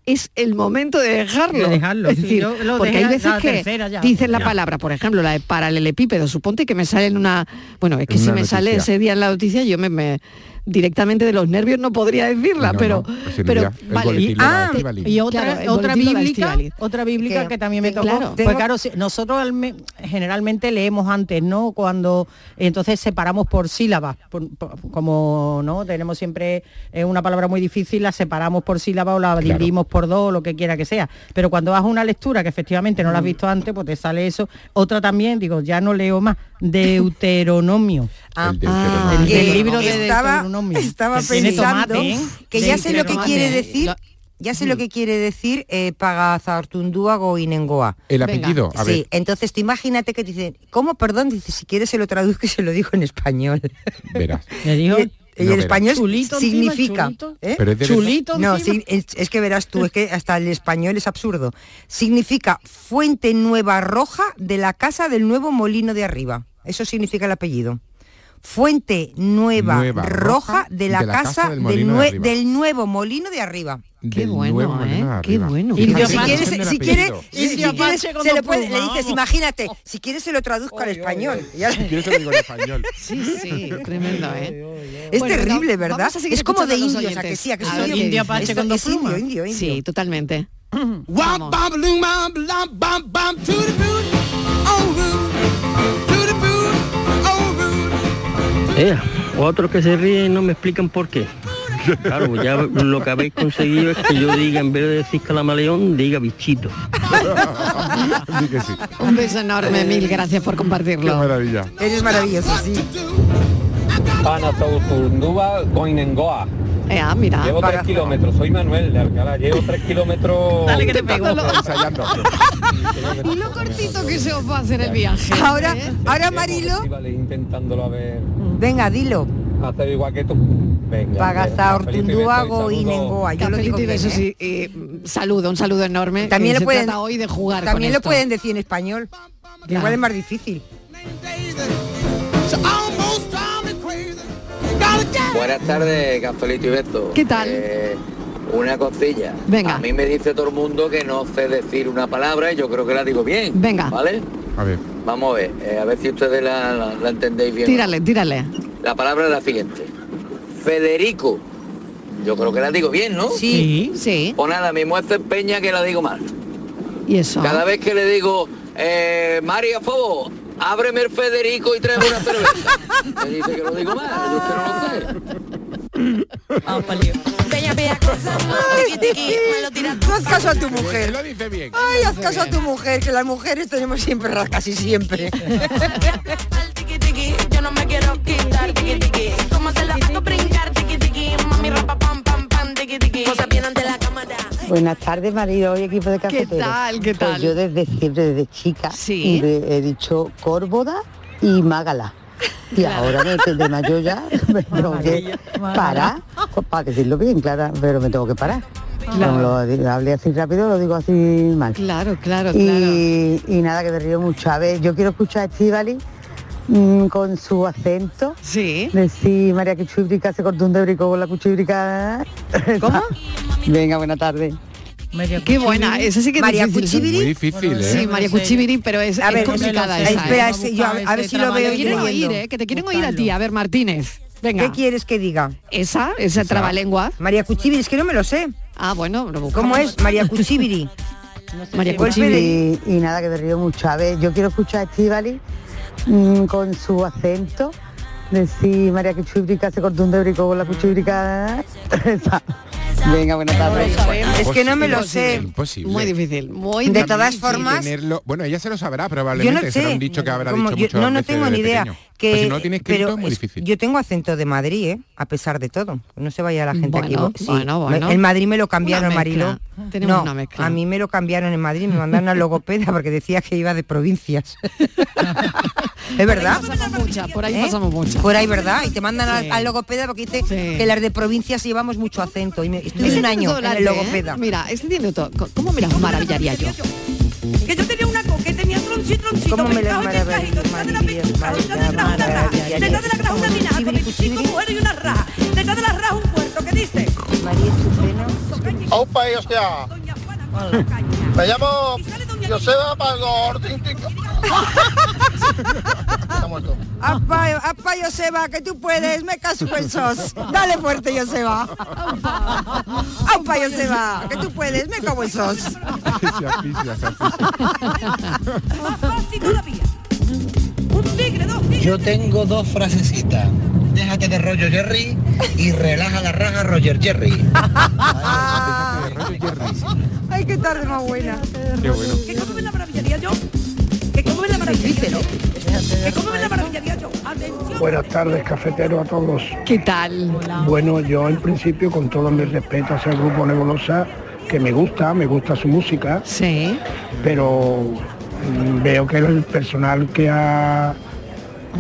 es el momento de dejarlo? De dejarlo, Es sí, decir, lo porque hay veces la que dices la Ya. palabra, por ejemplo, la de paralelepípedo, suponte que me sale en una... Bueno, es que En si me sale ese día en la noticia, yo me, me- directamente de los nervios no podría decirla, No, pero... no, pues pero la Estíbaliz. y otra, Claro, bíblica, otra bíblica Que- que también me tocó. claro. Pues Tengo- claro, nosotros al me- generalmente leemos antes, ¿no? Cuando entonces separamos por sílabas, por- por- como no tenemos siempre eh, una palabra muy difícil, la separamos por sílaba o la dividimos por dos o lo que quiera que sea. Pero cuando vas a una lectura que efectivamente no la has visto antes, pues te sale eso. Otra también, digo, ya no leo más, Deuteronomio. Ah, El Ah, el del libro de estaba, estaba pensando tomate, que ya sé lo que quiere decir ya sé lo que quiere decir eh, Pagazartundúa Goinengoa. El apellido, a ver. Sí, entonces tú imagínate que te dicen, ¿cómo, perdón? Dice, si quieres se lo traduzco y se lo digo en español. Verás. Y, No verás. español Chulito encima, significa... chulito. ¿eh? Pero es. Chulito No, encima. sí, es, es que verás tú, es que hasta el español es absurdo. Significa fuente nueva roja de la casa del nuevo molino de arriba. Eso significa el apellido. Fuente nueva, Nueva roja, de la, casa, del, molino de nue- arriba. del nuevo molino de arriba. Qué Del bueno, nuevo ¿eh? Qué bueno. Si quieres, si quieres, si- si se le le dices, vamos. imagínate, si quieres se lo traduzco al español. Ya- Si quieres te lo digo en español. Sí, sí, tremendo, ¿eh? Es Bueno, terrible, ¿verdad? Es como de indios, ¿a que sí? ¿A que A Indio- qué Indio con dos indio, plumas. indio, indio. Sí, totalmente. Vamos. Eh, otros que se ríen no me explican por qué. Claro, ya lo que habéis conseguido es que yo diga, en vez de decir calamaleón, diga bichito. Di que sí. Un beso enorme, mil gracias por Qué compartirlo. maravilla. Eres maravilloso, sí. Panazaurundúa, Goinengoa. Eh, ah, mira. Llevo tres kilómetros, soy Manuel de Alcalá, llevo tres kilómetros. Dale que te pego. Ensayando. Y lo cortito que se os va a hacer el viaje. Ahora, ¿eh? ahora Marilo, intentándolo a ver, venga, dilo. hacer igual que tú. Venga. Pagazaurtundúa Goinengoa. Yo lo digo besos ¿eh? y, y, mm, saludo, un saludo enorme. También que lo pueden- hoy de jugar con También lo esto. pueden decir en español. que Claro. Igual es más difícil. Buenas tardes, Cafelito y Beto. ¿Qué tal? Eh, una cosilla. Venga. A mí me dice todo el mundo que no sé decir una palabra y yo creo que la digo bien. Venga. ¿Vale? A ver. Vamos a ver, eh, a ver si ustedes la, la- la entendéis bien. Tírale, tírale. La palabra es la siguiente. Federico. Yo creo que la digo bien, ¿no? Sí. Sí. O nada, mi muestra empeña que la digo mal. Y eso. Cada vez que le digo, eh, María, favor, ábreme el Federico y tráeme una cerveza. Me dice que lo digo mal, yo es que no lo sé. No haz caso a tu mujer. lo dice bien. Ay, haz caso a tu mujer, que las mujeres tenemos siempre casi siempre. Buenas tardes, marido y equipo de ¿Qué cafeteros. tal? ¿Qué tal? Pues yo desde siempre, desde chica, Sí. he dicho Córboda y Mágala. Y ahora me, de mayor ya me tengo que parar, pues, para decirlo bien, claro, pero me tengo que parar. Como lo hablé así rápido, lo digo así mal. Claro, claro, claro. Y, y nada, que me río mucho. A ver, yo quiero escuchar a Estivali mm, con su acento. Sí. Decir María Cuchibrica se cortó un debrico con la cuchibrica. ¿Cómo? Venga, buena tarde. María Qué buena, esa sí que es María. Muy difícil, ¿eh? Sí, María Cuchiviri, pero es, A es ver, complicada lo sé. esa. Espera, ¿eh? yo a, a ver si lo veo Te quieren leyendo. oír, ¿eh? Que te quieren oír a ti. A ver, Martínez. Venga. ¿Qué quieres que diga? Esa, esa trabalengua. María Cuchibiri, es que no me lo sé. Ah, bueno, lo buscamos. ¿Cómo es? María Cuchibiri. María Y, y nada, que me río mucho. A ver, yo quiero escuchar a Estivali mm, con su acento. Decir María Cuchibrica se cortó un debrico con la cuchibrica. Esa. Venga, buenas tardes. Es que no me lo sé. Imposible. Muy difícil, muy De difícil. todas formas, Tenerlo- bueno, ella se lo sabrá yo probablemente, no se lo sé. han dicho que habrá Como dicho yo- no, no tengo ni idea. pequeño. Que, Pues si no lo tiene escrito pero es muy es- difícil. Yo tengo acento de Madrid, ¿eh? A pesar de todo. No se vaya la gente aquí. Sí. bueno, bueno. En Madrid me lo cambiaron. Tenemos no, una mezcla. a mí me lo cambiaron en Madrid, me mandaron a logopeda porque decía que iba de provincias. ¿Es verdad? Por ahí pasamos muchas, por ahí ¿Eh? pasamos muchas. Por ahí, ¿verdad? Y te mandan al- Sí. al, logopeda porque dice que las de provincias llevamos mucho acento. Y me, estuve un año en el ¿eh? logopeda. Mira, este tiene todo. ¿Cómo me las maravillaría yo? Que yo tenía una ¿Cómo me las detrás de la pichuca, detrás de la graja una raja, detrás de la graja una minaco, 25 mujeres y una raja, detrás de la raja un puerto, ¿qué dice? ¡Opa, y hostia! Me llamo Joseba Pagor. Está muerto. Apa, apa, Joseba, que tú puedes, me caso con sos. Dale fuerte, Joseba. Apa, Joseba, que tú puedes, me cago en sos. Yo tengo dos frasecitas. Déjate de rollo Jerry y relaja la raja Roger Jerry. Ay, qué tarde más buena. Qué bueno. ¿Que cómo me la maravillaría yo? ¿Que cómo me la maravillaría yo? ¿Que cómo me la maravillaría yo? Atención. Buenas tardes, cafetero a todos. ¿Qué tal? Bueno, yo en principio, con todo mi respeto hacia el grupo Nebulosa, que me gusta, me gusta su música, sí. pero mm, veo que el personal que ha,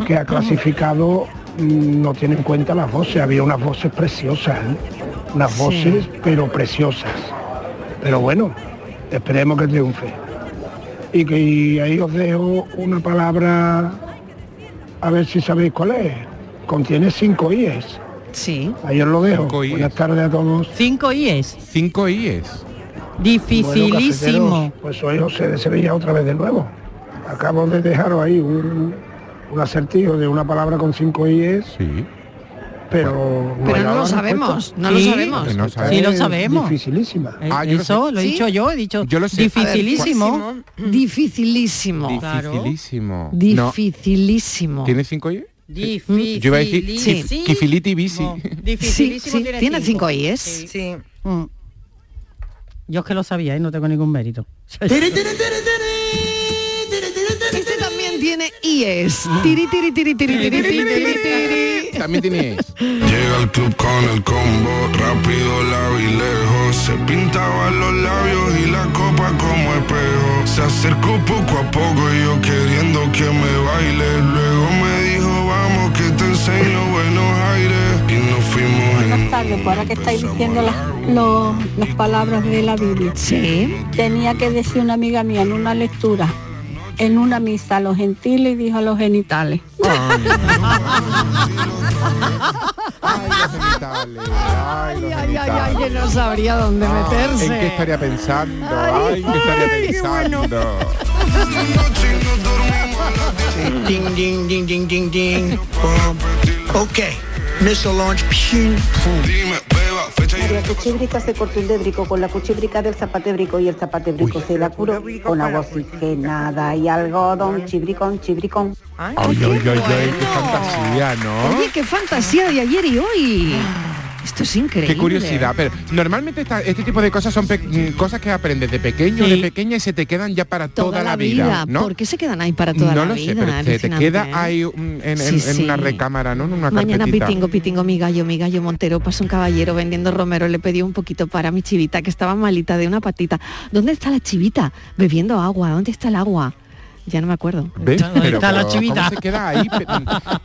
que ha clasificado no tiene en cuenta las voces. Había unas voces preciosas, ¿eh? unas Sí. voces, pero preciosas. Pero bueno, esperemos que triunfe. Y que y ahí os dejo una palabra, a ver si sabéis cuál es. Contiene cinco IES. Sí. Ahí os lo dejo. Buenas tardes a todos. Cinco IES. Cinco IES. Dificilísimo. Bueno, pues soy José de Sevilla otra vez de nuevo. Acabo de dejaros ahí un, un acertijo de una palabra con cinco IES. Sí. Pero, Pero no lo sabemos, no lo sabemos. no sabemos. Sí, lo sabemos. Dificilísima. Eh, Ah, yo lo Eso sé. lo he ¿Sí? dicho yo, he dicho Yo lo sé. dificilísimo. Dificilísimo. Dificilísimo. No. Dificilísimo. ¿Tiene cinco IES? Dificilísimo. Yo iba a decir kif- kifiliti bici. Dificilísimo Sí, sí, tiene cinco IES. Sí. Mm. Yo es que lo sabía y no tengo ningún mérito. Este también tiene IES. Tiri, tiri, tiri, tiri, tiri, tiri, tiri, tiri. También tiene IES. Llega al club con el combo, rápido la vi lejos. Se pintaban los labios y la copa como espejo. Se acercó poco a poco y yo queriendo que me baile. Luego me dijo, vamos que te enseño buenos aires. Y nos fuimos en Buenas tardes, pues ahora que estáis diciendo las, lo- las palabras de la Biblia. Sí. Tenía que decir una amiga mía en una lectura, en una misa, a los gentiles y dijo a los genitales. Ay, ay, ay, ay, que no sabría dónde meterse. ¿En qué estaría pensando? Ay, ¿en qué estaría pensando? Ding, ding, ding, ding, ding, ding. Ok, Mr. Launch. María Cuchibrica se cortó un debrico con la cuchibrica del zapatebrico y el zapatebrico se la curó con agua oxigenada y algodón, chibricón, chibricón. Ay, ay, ay, ay, qué fantasía, ¿no? Oye, qué fantasía de ayer y hoy. Esto es increíble. Qué curiosidad, pero normalmente esta- este tipo de cosas son mm, cosas que aprendes de pequeño, Sí. de pequeña y se te quedan ya para toda, la vida, ¿no? ¿Por qué se quedan ahí para toda no la lo vida? sé, pero se te queda ahí en, en- Sí, en una recámara, ¿no? En una Mañana carpetita. pitingo, pitingo, mi gallo, mi gallo Montero, pasa un caballero vendiendo romero, le pedí un poquito para mi chivita, que estaba malita de una patita. ¿Dónde está la chivita? Bebiendo agua, ¿dónde está el agua? Ya no me acuerdo. ¿Ves? ¿Dónde Pero, está la chivita? ¿cómo se queda ahí pe-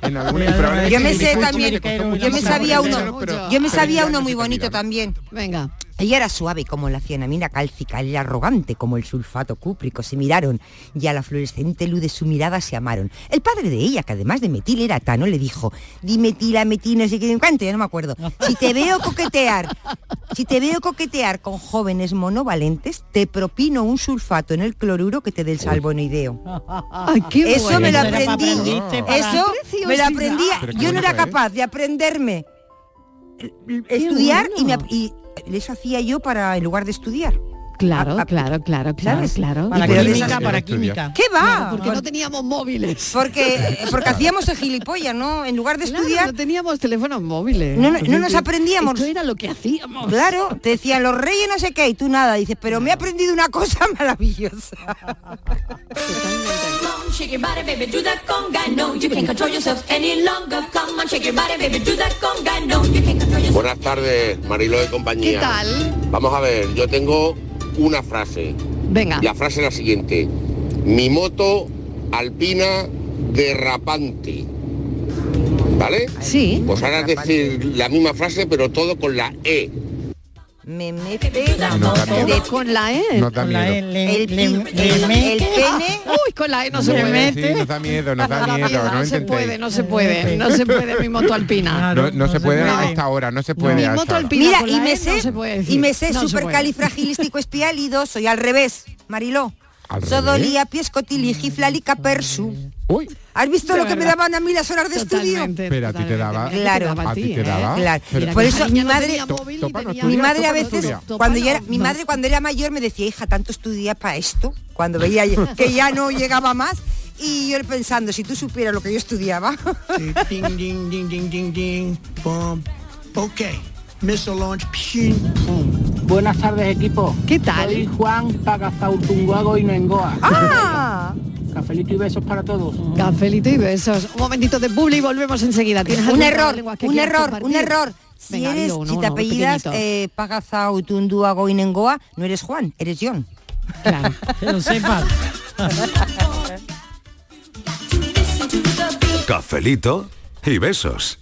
en algún probablemente Yo me sé también, yo me sabía uno, yo me sabía uno no muy bonito también. Venga. Ella era suave como la cianamina cálcica, él arrogante como el sulfato cúprico. Se miraron y a la fluorescente luz de su mirada se amaron. El padre de ella, que además de metil era tano, le dijo, dimetila, metil, no sé qué, cuánto, ya no me acuerdo. Si te veo coquetear, si te veo coquetear con jóvenes monovalentes, te propino un sulfato en el cloruro que te dé el salvonoideo. qué Eso me lo. Eso aprendí. para Eso me lo aprendí. Yo no era capaz de aprenderme estudiar y, me, y eso hacía yo para en lugar de estudiar. Claro, A- a- claro, claro, claro, ¿Sabes? claro. Para química, para química. ¿Qué va? Porque no teníamos móviles. Porque, porque hacíamos el gilipollas, ¿no? En lugar de Claro, estudiar. no teníamos teléfonos móviles. No, no- no Entonces, nos aprendíamos. Era lo que hacíamos. Claro, te decían los reyes no sé qué y tú nada. Dices, pero me he aprendido una cosa maravillosa. Buenas tardes, Marilo de compañía. ¿Qué tal? Vamos a ver, yo tengo una frase. Venga. La frase es la siguiente. Mi moto alpina derrapante. ¿Vale? Sí. Pues ahora decir la misma frase, pero todo con la E. Me mete No miedo. de- Con la E. No da miedo. el, pi- el- el pene. Uy, con la E no se puede. sí, nos da miedo, nos da No, miedo, no, no se puede, no se puede, no se puede mi moto alpina. No, no se puede hasta ahora, no se puede Mi moto alpina Mira, y me E sé, no se puede decir. y me sé No supercalifragilístico espialido, soy al revés, Mariló. ¿Al Sodolía, piescotiligiflalica persu. Uy. ¿Has visto De lo que me daban a mí las horas de estudio? Pero a ti te daba. Claro. a ti te ¿eh? daba. Claro. Pero- Por eso mi madre, móvil Topa no tenía- mi madre a no veces, cuando era, no, mi madre cuando era mayor me decía, hija, tanto estudia para esto, cuando veía que ya no llegaba más. Y yo pensando, si tú supieras lo que yo estudiaba. Ding, ding, ding, ding, ding, ding. Boom. Ok. Missile launch. Pshing. Buenas tardes, equipo. ¿Qué tal? Soy Juan Pagazautunguago y Nengoa. ¡Ah! Cafelito y besos para todos. Cafelito y besos. Un momentito de publi y volvemos enseguida. ¿Tienes un error, un error, un error. Si Venga, eres, uno, si te apellidas eh, Pagazautundúago y Nengoa, no eres Juan, eres John. Claro. Que lo sepas. Cafelito y besos.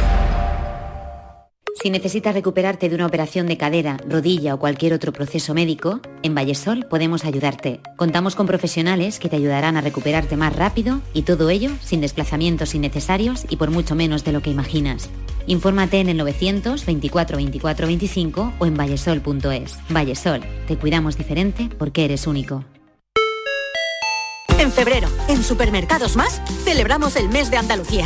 Si necesitas recuperarte de una operación de cadera, rodilla o cualquier otro proceso médico, en Vallesol podemos ayudarte. Contamos con profesionales que te ayudarán a recuperarte más rápido y todo ello sin desplazamientos innecesarios y por mucho menos de lo que imaginas. Infórmate en el 924 24 25 o en vallesol.es. Vallesol, te cuidamos diferente porque eres único. En febrero, en Supermercados Más, celebramos el mes de Andalucía.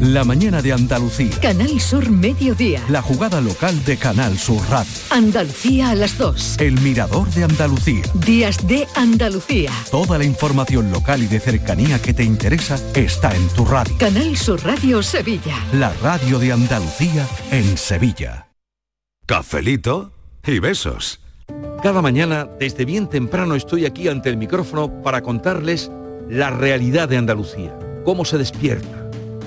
La mañana de Andalucía. Canal Sur Mediodía. La jugada local de Canal Sur Radio. Andalucía a las 2. El mirador de Andalucía. Días de Andalucía. Toda la información local y de cercanía que te interesa está en tu radio. Canal Sur Radio Sevilla. La radio de Andalucía en Sevilla. Cafelito y besos. Cada mañana, desde bien temprano, estoy aquí ante el micrófono para contarles la realidad de Andalucía, cómo se despierta,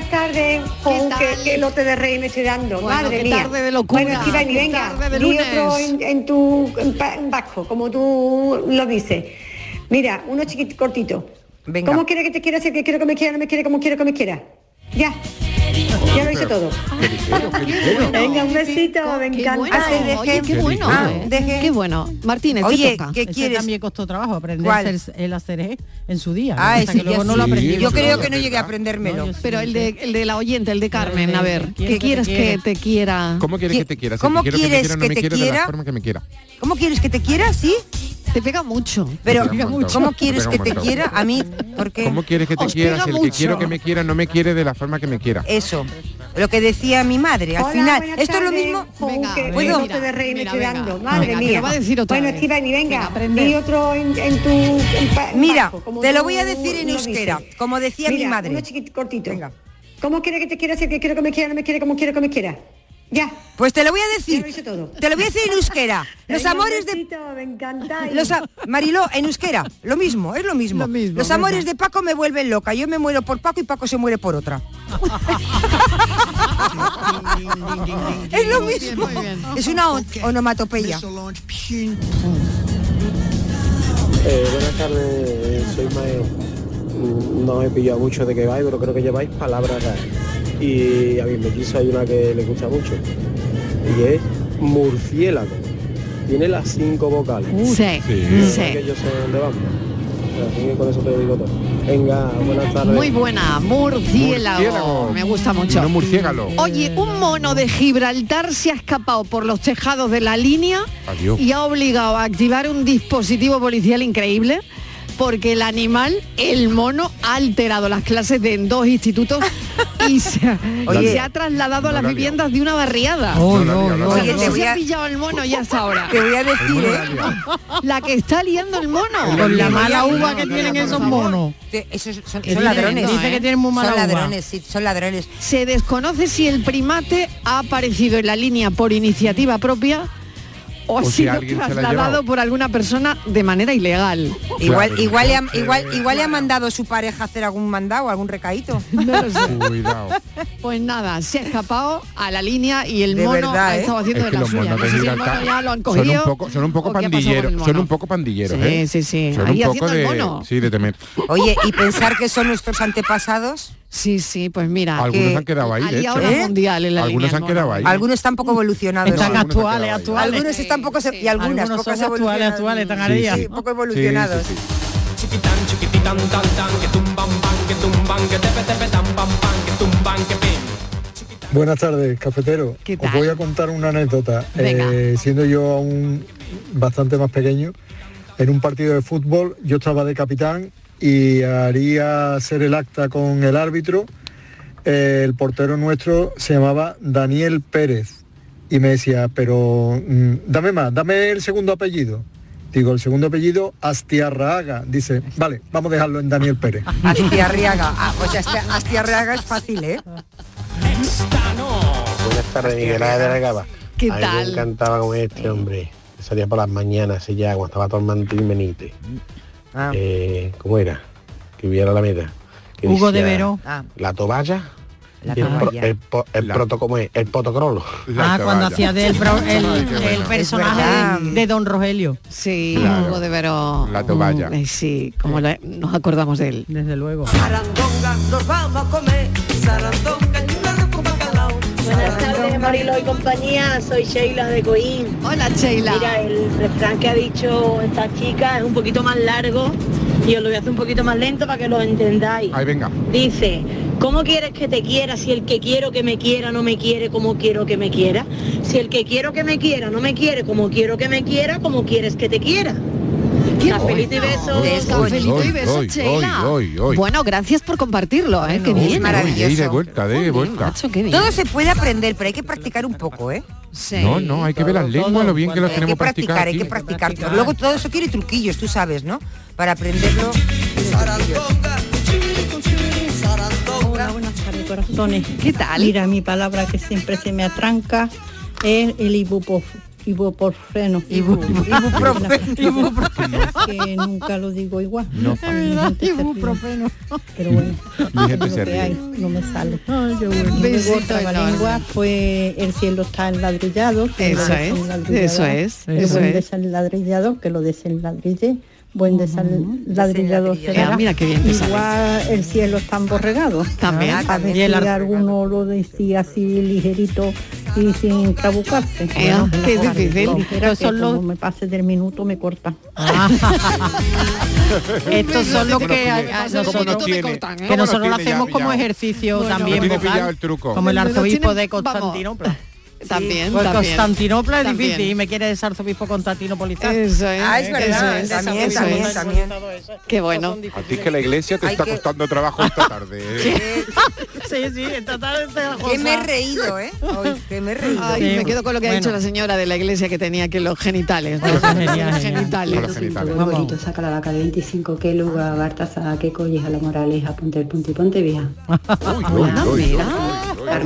Buenas tardes. Oh, qué, qué lote de rey me estoy dando. Bueno, Madre qué mía. tarde de locura, Bueno, qué venga, tarde de di lunes. otro en, en tu en vasco, como tú lo dices. Mira, uno chiquito, cortito. Venga. ¿Cómo quiere que te quiera? Si quiero que me quiera, no me quiere, como quiero que me quiera. Ya. Ya lo hice todo. Venga, un besito, me encanta. bueno, oye, qué bueno, Ah. Qué bueno. Martínez, Oye, ¿qué toca? ¿qué Ese quieres? también costó trabajo aprender ¿Cuál? el, hacer E en su día. Ah, luego no lo aprendí. Yo creo que no llegué a aprendérmelo. Pero el de, el de la oyente, el de Carmen, a ver, ¿qué que quieres que te quiera? ¿Cómo quieres que te quiera? ¿Cómo quieres que te quiera. ¿Cómo quieres que te quiera? ¿Sí? Te pega mucho. Pero, pega ¿cómo quieres que te quiera? A mí, porque ¿Cómo quieres que te Os quiera si el que quiero que me quiera no me quiere de la forma que me quiera? Eso, lo que decía mi madre. Al Hola, final, esto es lo mismo. Venga, qué, ¿puedo? qué lote de rey me Mira, estoy dando. Madre Venga, mía. va a decir otra bueno, venga, Venga, di otro en, en tu en pa- en Mira, te lo voy a decir en euskera, como decía mi madre. Uno chiquito, cortito. Venga. ¿Cómo quiere que te quiera? Si el que quiero que me quiera, no me quiere, como quiero que me quiera. Ya. Pues te lo voy a decir. lo hice todo. Te lo voy a decir en euskera. Los amores de me encanta. los a- Mariló, en euskera, lo mismo, es lo mismo. Lo mismo, los amores venga. de Paco me vuelven loca. Yo me muero por Paco y Paco se muere por otra. es lo Muy bien, mismo. muy bien. Es una on- onomatopeya. Eh, buenas tardes, soy Maeo. Mm, No he pillado mucho de que vais, pero creo que lleváis palabras raras. Y a mi mellizo hay una que le gusta mucho. Y es murciélago. Tiene las cinco vocales. Sí, que yo sé dónde vamos. Así que con eso te digo todo. Venga, buenas tardes. Muy buena, murciélago. Murciélago. Me gusta mucho. No murciégalo. Oye, un mono de Gibraltar se ha escapado por los tejados de la línea Adiós. y ha obligado a activar un dispositivo policial increíble porque el animal, el mono, ha alterado las clases de en dos institutos y se, ha- Oye, y se ha trasladado a las viviendas de una barriada. No liga, no Oye, no te si ha pillado el mono ya hasta ahora. Te voy a decir, ¿eh? la que está liando el mono. Con la mala uva que tienen esos monos. Esos son, son Que dice- ladrones. dice que tienen muy mala Son uva. ladrones, sí, son ladrones. Se desconoce si el primate ha aparecido en la línea por iniciativa propia o ha O si sido ha trasladado por alguna persona de manera ilegal. Igual, Claro, igual, le ha, igual, igual le ha mandado su pareja a hacer algún mandado, algún recaíto. No lo sé. Cuidado. Pues nada, se ha escapado a la línea y el De mono verdad, ha ¿eh? estado haciendo Es de la los suya. No de sé si el mono ya lo han son cogido. un poco, son un poco pandilleros, son un poco pandilleros, Sí, ¿eh? sí, sí. Son Ahí un poco haciendo el de, mono. sí, de temer. Oye, y pensar que son nuestros antepasados, Sí, sí, pues mira. Algunos que han quedado ahí, de hecho. ¿Eh? mundial en la Algunos línea, han quedado ahí. algunos están poco evolucionados. Están algunos actuales, actuales. Algunos están poco se- y algunas Algunos pocas son actuales, actuales, sí, poco evolucionados. Sí, sí, sí. Buenas tardes, cafetero. ¿Qué Os voy a contar una anécdota. Eh, siendo yo aún bastante más pequeño, en un partido de fútbol yo estaba de capitán y haría hacer el acta con el árbitro. Eh, el portero nuestro se llamaba Daniel Pérez y me decía, pero mm, dame más, dame el segundo apellido. Digo, el segundo apellido, Astiarraga. Dice, vale, vamos a dejarlo en Daniel Pérez. Astiarriaga. Ah, pues Astia- Astiarriaga es fácil, ¿eh? Buenas tardes, Miguel Ángel de la Gaba. ¿Qué a mí tal? me encantaba con este hombre. Salía por las mañanas, así ya, cuando estaba Tormantín Benítez. Ah. Eh, ¿Cómo era? Que hubiera la meta. Que Hugo de Vero. Ah, La toballa. La el, pro- el, el La- proto, ¿cómo es? El protocolo. Ah, cuando hacía del pro- el, el personaje de, de Don Rogelio. Sí, Claro. Hugo de Vero. La toalla. Mm, eh, sí, como nos acordamos de él. Desde luego. Sarandonga, nos vamos a comer. Sarandonga, y un arroz con bacalao. Buenas tardes, Marilo y compañía. Soy Sheila de Coín. Hola, Sheila. Mira, el refrán que ha dicho esta chica es un poquito más largo y os lo voy a hacer un poquito más lento para que lo entendáis. Ahí venga. Dice, ¿cómo quieres que te quiera si el que quiero que me quiera no me quiere como quiero que me quiera? Si el que quiero que me quiera no me quiere como quiero que me quiera, como quieres que te quiera? Cafelito y besos. Cafelito y Hoy, besos. Bueno, gracias por compartirlo, ¿eh? Qué es bien. maravilloso. Oye, y de vuelta, de, vuelta. Macho. Todo se puede aprender, pero hay que practicar un poco, ¿eh? Sí. No, no, hay que ver las lenguas, lo bien que los Hay que tenemos practicar, hay que aquí. practicar. Luego todo eso quiere truquillos, tú sabes, ¿no? Para aprenderlo. Corazones. ¿Qué tal? Mira, mi palabra que siempre se me atranca es el ibupo- ibuprofeno. que nunca lo digo igual. No Ibuprofeno. Pero bueno, Mi gente es se lo que ríe. hay, no me sale. Luego otra lengua fue el cielo está enladrillado. que Eso lo es, eso es, eso buen es. desenladrillado, que lo desenladrillé. Buen desenladrillador será. Ah, mira qué bien sale. Igual el cielo está emborregado. También. A ver Y el si ar- alguno lo decía así ligerito y sin trabucarse. Eh, qué difícil. Ligera, Pero que son los- como me pase del minuto me corta. Estos son los que a- a nosotros, que nosotros lo hacemos como ejercicio también vocal, pillado el truco. como el arzobispo de Constantinopla. También, Pues también. Constantinopla es También. difícil y me quiere arzobispo constantinopolitano. Eso es, Ah, es verdad, eso es, también, eso también, es. también. Qué bueno. A ti es que la iglesia te Hay está que- costando trabajo esta tarde. ¿eh? Sí, sí, en total Que me he reído, ¿eh? Hoy, que me he reído. Ay, me quedo con lo que ha dicho la señora de la iglesia que tenía que los genitales. ¿no? Los genitales. Los genitales. Muy bonito, saca la vaca de 25 que lugar, Bartaza, que colles a la moraleja, ponte el punto y ponte vieja. Ah,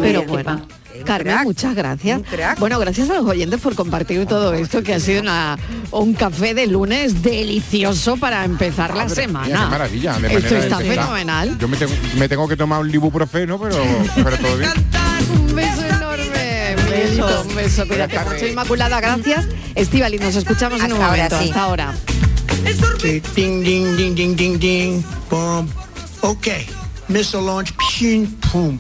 Pero qué bueno. Carmen, muchas gracias. Bueno, gracias a los oyentes por compartir todo esto, que ha sido una- un café de lunes delicioso para empezar la Madre semana. qué maravilla. de Esto de está fenomenal. Yo me tengo, me tengo que tomar un ibuprofeno, pero, pero todo bien. Un beso enorme. Miguelito, un beso. Cuídate mucho. Inmaculada. Gracias. Estivali, nos escuchamos en un ahora, momento. sí. Hasta ahora. Ding, ding, ding, ding, ding, ding. Boom. Okay. Missile launch. Pshing, boom.